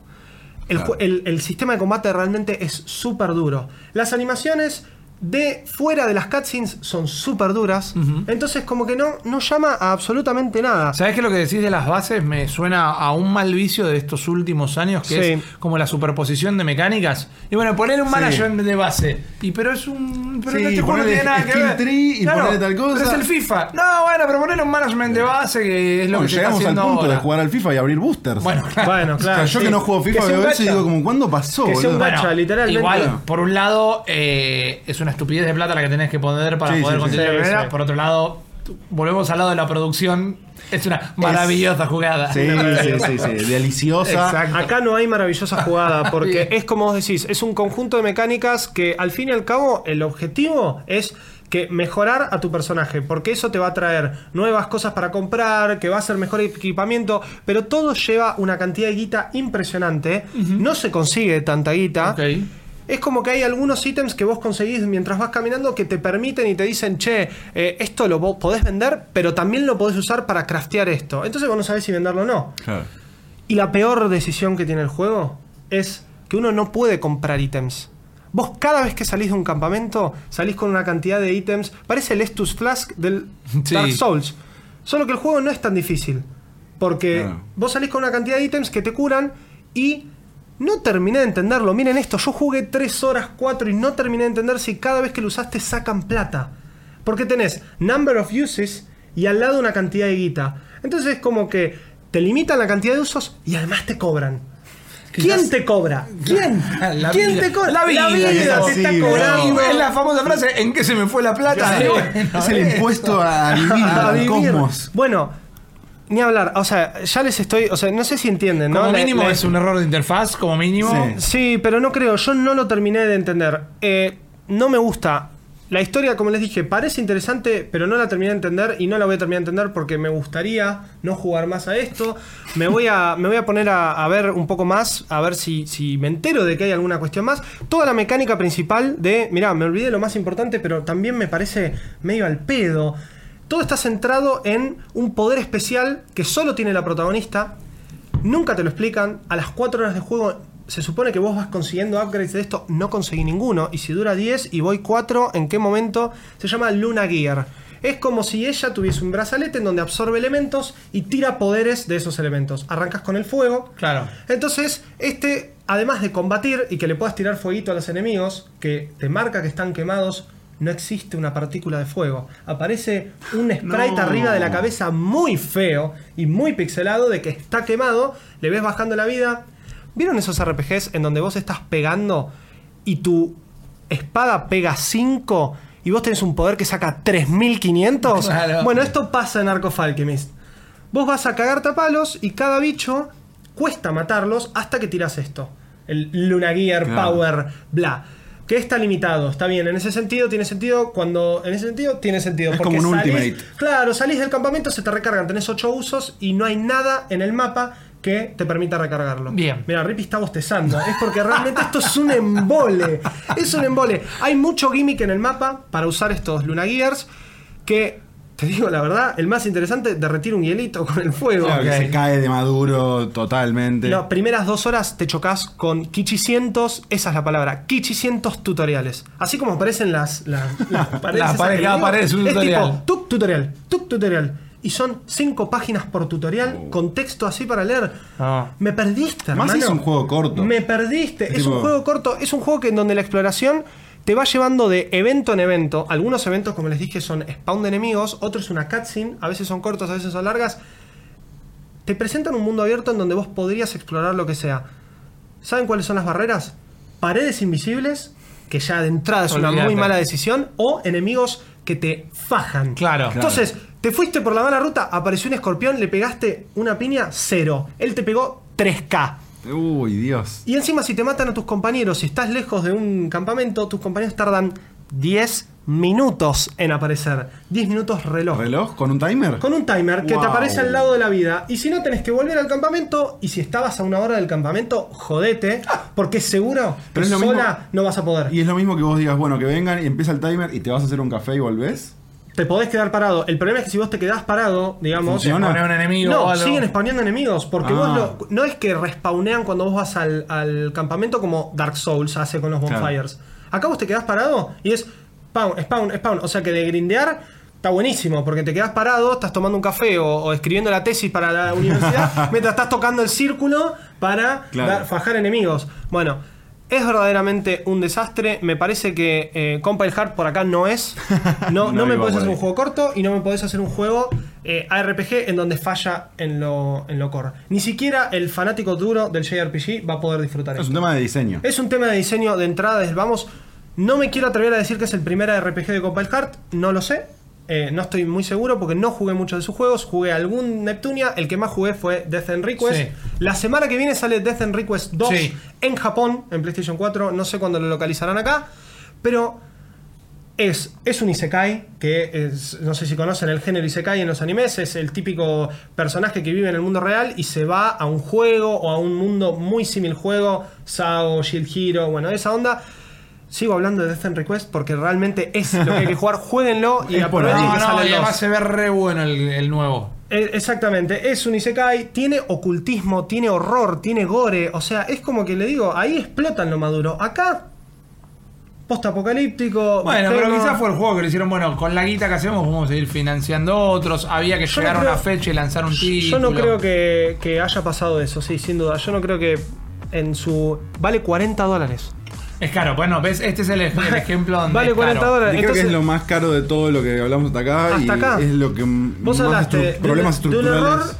S5: El- el sistema de combate realmente es súper duro. Las animaciones de fuera de las cutscenes son súper duras. Entonces como que no, no llama a absolutamente nada.
S3: ¿Sabes que lo que decís de las bases me suena a un mal vicio de estos últimos años? Que
S5: Sí.
S3: es como la superposición de mecánicas. Y bueno, poner un
S4: Sí.
S3: management de base. Y pero es un. Pero
S4: Sí,
S3: este juego no tiene nada que ver.
S4: tree y ponerle tal cosa.
S3: Pero es el FIFA. No, bueno, pero ponerle un management de base que es lo
S4: Bueno,
S3: que se está
S4: llegamos al punto
S3: ahora.
S4: de jugar al FIFA y abrir boosters.
S3: Bueno, claro.
S5: Bueno,
S4: O sea,
S5: claro.
S4: yo
S5: sí.
S4: que no juego FIFA veo eso y digo como, ¿cuándo pasó?
S5: Que sea un gacha. literalmente.
S3: Igual,
S4: Claro.
S3: por un lado, eh, es una estupidez de plata la que tenés que poner para
S4: Sí,
S3: poder
S4: sí,
S3: continuar
S5: Sí,
S3: la carrera.
S5: sí.
S3: Por otro lado, volvemos al lado de la producción. Es una maravillosa jugada. [LAUGHS]
S4: Sí, sí, sí, sí, deliciosa.
S3: Exacto.
S5: Acá no hay maravillosa jugada, porque es como vos decís, es un conjunto de mecánicas que al fin y al cabo el objetivo es que mejorar a tu personaje, porque eso te va a traer nuevas cosas para comprar, que va a ser mejor equipamiento, pero todo lleva una cantidad de guita impresionante. No se consigue tanta guita.
S3: Ok.
S5: Es como que hay algunos ítems que vos conseguís mientras vas caminando que te permiten y te dicen, che, eh, esto lo podés vender, pero también lo podés usar para craftear esto. Entonces vos no sabés si venderlo o no.
S4: Claro.
S5: Y la peor decisión que tiene el juego es que uno no puede comprar ítems. Vos cada vez que salís de un campamento, salís con una cantidad de ítems. Parece el Estus Flask del [LAUGHS]
S3: Sí.
S5: Dark Souls. Solo que el juego no es tan difícil. Porque vos salís con una cantidad de ítems que te curan y no terminé de entenderlo. Miren esto, yo jugué 3 horas, 4 y no terminé de entender si cada vez que lo usaste sacan plata. Porque tenés number of uses y al lado una cantidad de guita. Entonces es como que te limitan la cantidad de usos y además te cobran. ¿Quién te cobra? [LAUGHS] ¿Quién?
S3: La
S5: ¿Quién
S3: vida.
S5: te cobra?
S3: La vida.
S5: te está
S4: Sí,
S5: cobrando.
S3: Es la famosa frase, ¿en qué se me fue la plata?
S5: Sí.
S3: Bueno,
S4: Es el
S3: eh.
S4: impuesto a [LAUGHS] vivir,
S5: a
S4: al
S5: vivir.
S4: cosmos.
S5: Bueno, ni hablar. O sea, ya les estoy. O sea, no sé si entienden, ¿no?
S3: Como mínimo es un error de interfaz, como mínimo.
S4: Sí.
S5: Sí, pero no creo. Yo no lo terminé de entender. Eh, no me gusta. La historia, como les dije, parece interesante, pero no la terminé de entender y no la voy a terminar de entender porque me gustaría no jugar más a esto. Me voy a, me voy a poner a, a ver un poco más, a ver si, si me entero de que hay alguna cuestión más. Toda la mecánica principal de, mirá, me olvidé lo más importante, pero también me parece medio al pedo. Todo está centrado en un poder especial que solo tiene la protagonista, Nunca te lo explican. A las 4 horas de juego se supone que vos vas consiguiendo upgrades de esto. No conseguí ninguno. Y si dura 10 y voy 4, ¿en qué momento? Se llama Luna Gear. Es como si ella tuviese un brazalete en donde absorbe elementos y tira poderes de esos elementos. Arrancas con el fuego.
S3: Claro.
S5: Entonces, este, además de combatir y que le puedas tirar fueguito a los enemigos, que te marca que están quemados, no existe una partícula de fuego. Aparece un sprite
S4: No.
S5: arriba de la cabeza muy feo y muy pixelado de que está quemado, le ves bajando la vida. ¿Vieron esos RPGs en donde vos estás pegando y tu espada pega 5 y vos tenés un poder que saca 3500.
S3: Claro.
S5: Bueno, esto pasa en Arco Alchemist. Vos vas a cagarte a palos y cada bicho cuesta matarlos hasta que tiras esto. El Luna Gear,
S4: Claro.
S5: Power, bla. Que está limitado, está bien. En ese sentido tiene sentido cuando. En ese sentido tiene sentido.
S4: Es
S5: porque
S4: como un
S5: salís-
S4: ultimate.
S5: Claro, salís del campamento, se te recargan, tenés 8 usos y no hay nada en el mapa que te permita recargarlo.
S3: Bien.
S5: Mira, Rippy está bostezando. Es porque realmente esto es un embole. Es un embole. Hay mucho gimmick en el mapa para usar estos Luna Gears que, te digo la verdad, el más interesante, derretir un hielito [LAUGHS] con el fuego.
S4: Claro, que se cae de maduro totalmente.
S5: Las primeras dos horas te chocas con Kichicientos, esa es la palabra, Kichicientos tutoriales. Así como aparecen las, las, [LAUGHS] las paredes.
S3: Cada pared es un
S5: es
S3: tutorial.
S5: tipo, tuk tutorial, tuk tutorial. Y son cinco páginas por tutorial con texto así para leer.
S3: Ah.
S5: Me perdiste,
S4: Más
S5: hermano.
S4: es un juego corto.
S5: Me perdiste.
S4: Es
S5: Es un juego corto, es un juego que en donde la exploración te va llevando de evento en evento. Algunos eventos, como les dije, son spawn de enemigos, otros una cutscene, a veces son cortos, a veces son largas. Te presentan un mundo abierto en donde vos podrías explorar lo que sea. ¿Saben cuáles son las barreras? Paredes invisibles, que ya de entrada es una
S3: Olvídate.
S5: muy mala decisión, o enemigos que te fajan.
S3: Claro.
S5: Entonces, te fuiste por la mala ruta, apareció un escorpión, le pegaste una piña, cero. Él te pegó 3K.
S4: Uy, Dios.
S5: Y encima, si te matan a tus compañeros, si estás lejos de un campamento, tus compañeros tardan 10 minutos en aparecer. 10 minutos reloj.
S4: ¿Reloj? ¿Con un timer?
S5: Con un timer que te aparece al lado de la vida. Y si no, tenés que volver al campamento. Y si estabas a una hora del campamento, jodete. Porque seguro
S4: Pero
S5: que
S4: es lo mismo-
S5: sola no vas a poder.
S4: Y es lo mismo que vos digas, bueno, que vengan y empieza el timer y te vas a hacer un café y volvés.
S5: Te podés quedar parado. El problema es que si vos te quedás parado, digamos.
S4: Funciona.
S3: Un enemigo o
S5: No,
S3: algo.
S5: siguen spawneando enemigos. Porque
S4: Ah.
S5: vos lo- no es que respawnean cuando vos vas al, al campamento como Dark Souls hace con los
S4: Claro.
S5: bonfires. Acá vos te quedás parado y es spawn, spawn, spawn. O sea que de grindear está buenísimo. Porque te quedás parado, estás tomando un café o, o escribiendo la tesis para la universidad [LAUGHS] mientras estás tocando el círculo para
S4: Claro.
S5: dar- fajar enemigos. Bueno. Es verdaderamente un desastre. Me parece que eh, Compile Hard por acá no es. [LAUGHS] No,
S4: No
S5: no me podés hacer un juego corto y no me podés hacer un juego eh, ARPG en donde falla en lo, en lo core. Ni siquiera el fanático duro del JRPG va a poder disfrutar
S4: Es
S5: esto.
S4: un tema de diseño.
S5: Es un tema de diseño de entrada vamos. No me quiero atrever a decir que es el primer RPG de Compile Heart, no lo sé. Eh, no estoy muy seguro porque no jugué muchos de sus juegos. Jugué algún Neptunia, el que más jugué fue Death and Request.
S3: Sí.
S5: La semana que viene sale Death and Request 2
S3: Sí.
S5: en Japón, en PlayStation 4. No sé cuándo lo localizarán acá. Pero es, es un Isekai, que es, no sé si conocen el género Isekai en los animes, es el típico personaje que vive en el mundo real y se va a un juego o a un mundo muy similar juego, Sao, Shield Hero, bueno, esa onda. Sigo hablando de Death and Request porque realmente es lo que hay que [LAUGHS] jugar. Jueguenlo y aprovechen.
S3: No,
S5: que
S3: no,
S5: sale
S3: y además
S5: 2.
S3: se ve re bueno el, el nuevo.
S5: Eh, Exactamente, es un Isekai, tiene ocultismo, tiene horror, tiene gore, o sea, es como que le digo, ahí explotan lo maduro. Acá, post-apocalíptico.
S3: Bueno, pero quizás fue el juego que le hicieron, bueno, con la guita que hacemos vamos a ir financiando otros. Había que
S5: Yo
S3: llegar
S5: no
S3: a una fecha y lanzar un
S5: Yo
S3: título.
S5: no creo que, que haya pasado eso, sí, sin duda. Yo no creo que en su. Vale 40 dólares.
S3: Es caro, bueno, ves, este es el, ej- el ejemplo donde
S5: Vale
S3: es
S5: 40
S3: caro.
S5: dólares.
S4: Creo que
S5: Entonces-
S4: es lo más caro de todo lo que hablamos hasta acá.
S5: Hasta
S4: y
S5: acá.
S4: es lo que
S5: Vos
S4: más
S5: hablaste
S4: estru-
S5: de,
S4: problemas
S5: de un
S4: estructurales.
S5: error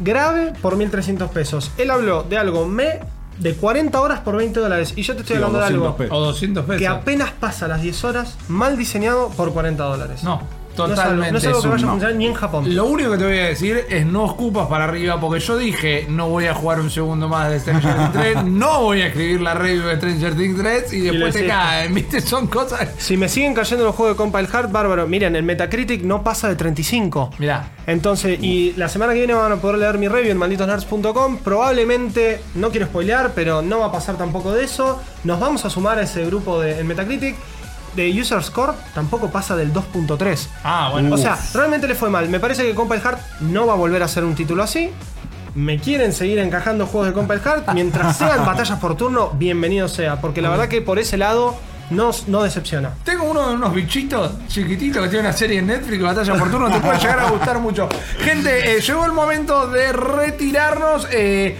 S5: grave por 1300 pesos. Él habló de algo me de 40 horas por 20 dólares. Y yo te estoy
S4: Sí, o
S5: hablando de
S4: 200
S5: algo
S4: pesos.
S3: O 200 pesos.
S5: que apenas pasa las 10 horas, mal diseñado por 40 dólares.
S3: No,
S5: No es algo-
S3: totalmente.
S5: No es algo que vaya a funcionar ni en Japón.
S3: Lo único que te voy a decir es no escupas para arriba porque yo dije no voy a jugar un segundo más de Stranger Things 3, [LAUGHS] no voy a escribir la review de Stranger Things 3 y después te caen, ¿viste? Son cosas...
S5: Si me siguen cayendo los juegos de Compile Hard, bárbaro. Miren, el Metacritic no pasa de 35.
S3: Mirá,
S5: Entonces, y la semana que viene van a poder leer mi review en malditosnerds.com. Probablemente, no quiero spoilear, pero no va a pasar tampoco de eso. Nos vamos a sumar a ese grupo de en Metacritic. De User Score tampoco pasa del 2.3.
S3: ah, bueno.
S5: O sea, realmente le fue mal. Me parece que Compile Hard no va a volver a ser un título así. Me quieren seguir encajando juegos de Compile Hard. Mientras [LAUGHS] sean batallas por turno, bienvenido sea. Porque la verdad que por ese lado no, no decepciona.
S3: Tengo uno de unos bichitos chiquititos que tiene una serie en Netflix, Batalla por Turno, te puede llegar a gustar mucho. Gente, eh, llegó el momento de retirarnos. eh,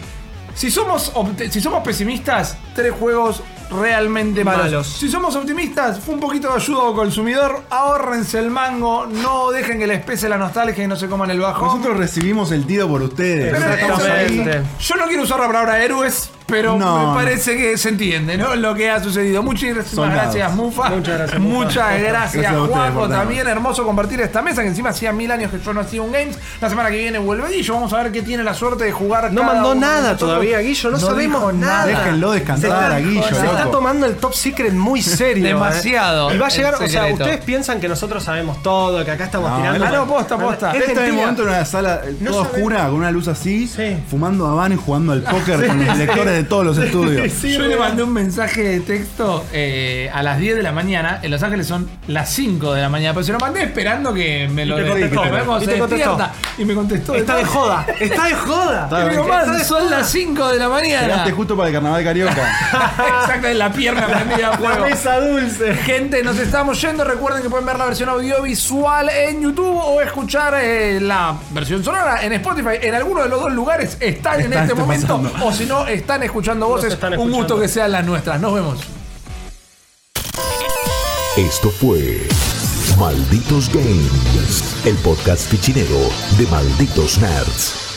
S3: si, somos si somos pesimistas, tres juegos realmente malos.
S5: Malos.
S3: Si somos optimistas, fue un poquito de ayuda al consumidor. Ahórrense el mango, no dejen que les pese la nostalgia y no se coman el bajo.
S4: Nosotros recibimos el tiro por ustedes.
S3: Pero
S4: Nosotros estamos ahí.
S5: Exactamente.
S3: Yo no quiero usar la palabra héroes pero
S4: No,
S3: me parece que se entiende, ¿no? Lo que ha sucedido. Muchísimas
S4: Soldados.
S3: gracias, Mufa.
S5: Muchas gracias, Mufa.
S3: Muchas gracias,
S4: Gracias a
S3: Juaco. También hermoso compartir esta mesa, que encima hacía mil años que yo no hacía un Games. La semana que viene vuelve Guillo. Vamos a ver qué tiene la suerte de jugar.
S5: No
S3: cada
S5: mandó
S3: uno
S5: nada todavía, Guillo. No, sabemos nada.
S4: Déjenlo descansar
S5: Se está-
S4: a Guillo,
S5: Se está tomando el top secret muy [LAUGHS] serio. ¿eh?
S3: Demasiado
S5: Y va a llegar, o sea, ustedes piensan que nosotros sabemos todo, que acá estamos
S4: No,
S5: tirando.
S3: Ah, no, posta, posta.
S5: Es
S4: Este es el momento en una sala
S5: No
S4: toda oscura, con una luz así,
S5: Sí.
S4: fumando habano y jugando al póker con [LAUGHS] los lectores de todos los [LAUGHS] estudios.
S5: Sí,
S3: Yo le mandé un mensaje de texto eh, a las 10 de la mañana. En Los Ángeles son las 5 de la mañana. Pero se lo mandé esperando que me lo
S5: te contestó. Y te contestó.
S3: despierta. Y me contestó.
S5: Está de joda, está de joda. [LAUGHS]
S4: Está
S3: Y digo,
S4: bien.
S3: "Man, son las 5 de la mañana.
S4: Llegaste justo para el carnaval carioca. [LAUGHS]
S3: Exacto, en la pierna prendida a
S5: La
S3: fuego.
S5: mesa dulce.
S3: Gente, nos estamos yendo. Recuerden que pueden ver la versión audiovisual en YouTube o escuchar eh, la versión sonora en Spotify. En alguno de los dos lugares están en este momento.
S4: pasando.
S3: O si no, están escuchando voces.
S5: están
S3: Un gusto que sean las nuestras. Nos vemos.
S1: Esto fue Malditos Games, el podcast fichinero de Malditos Nerds.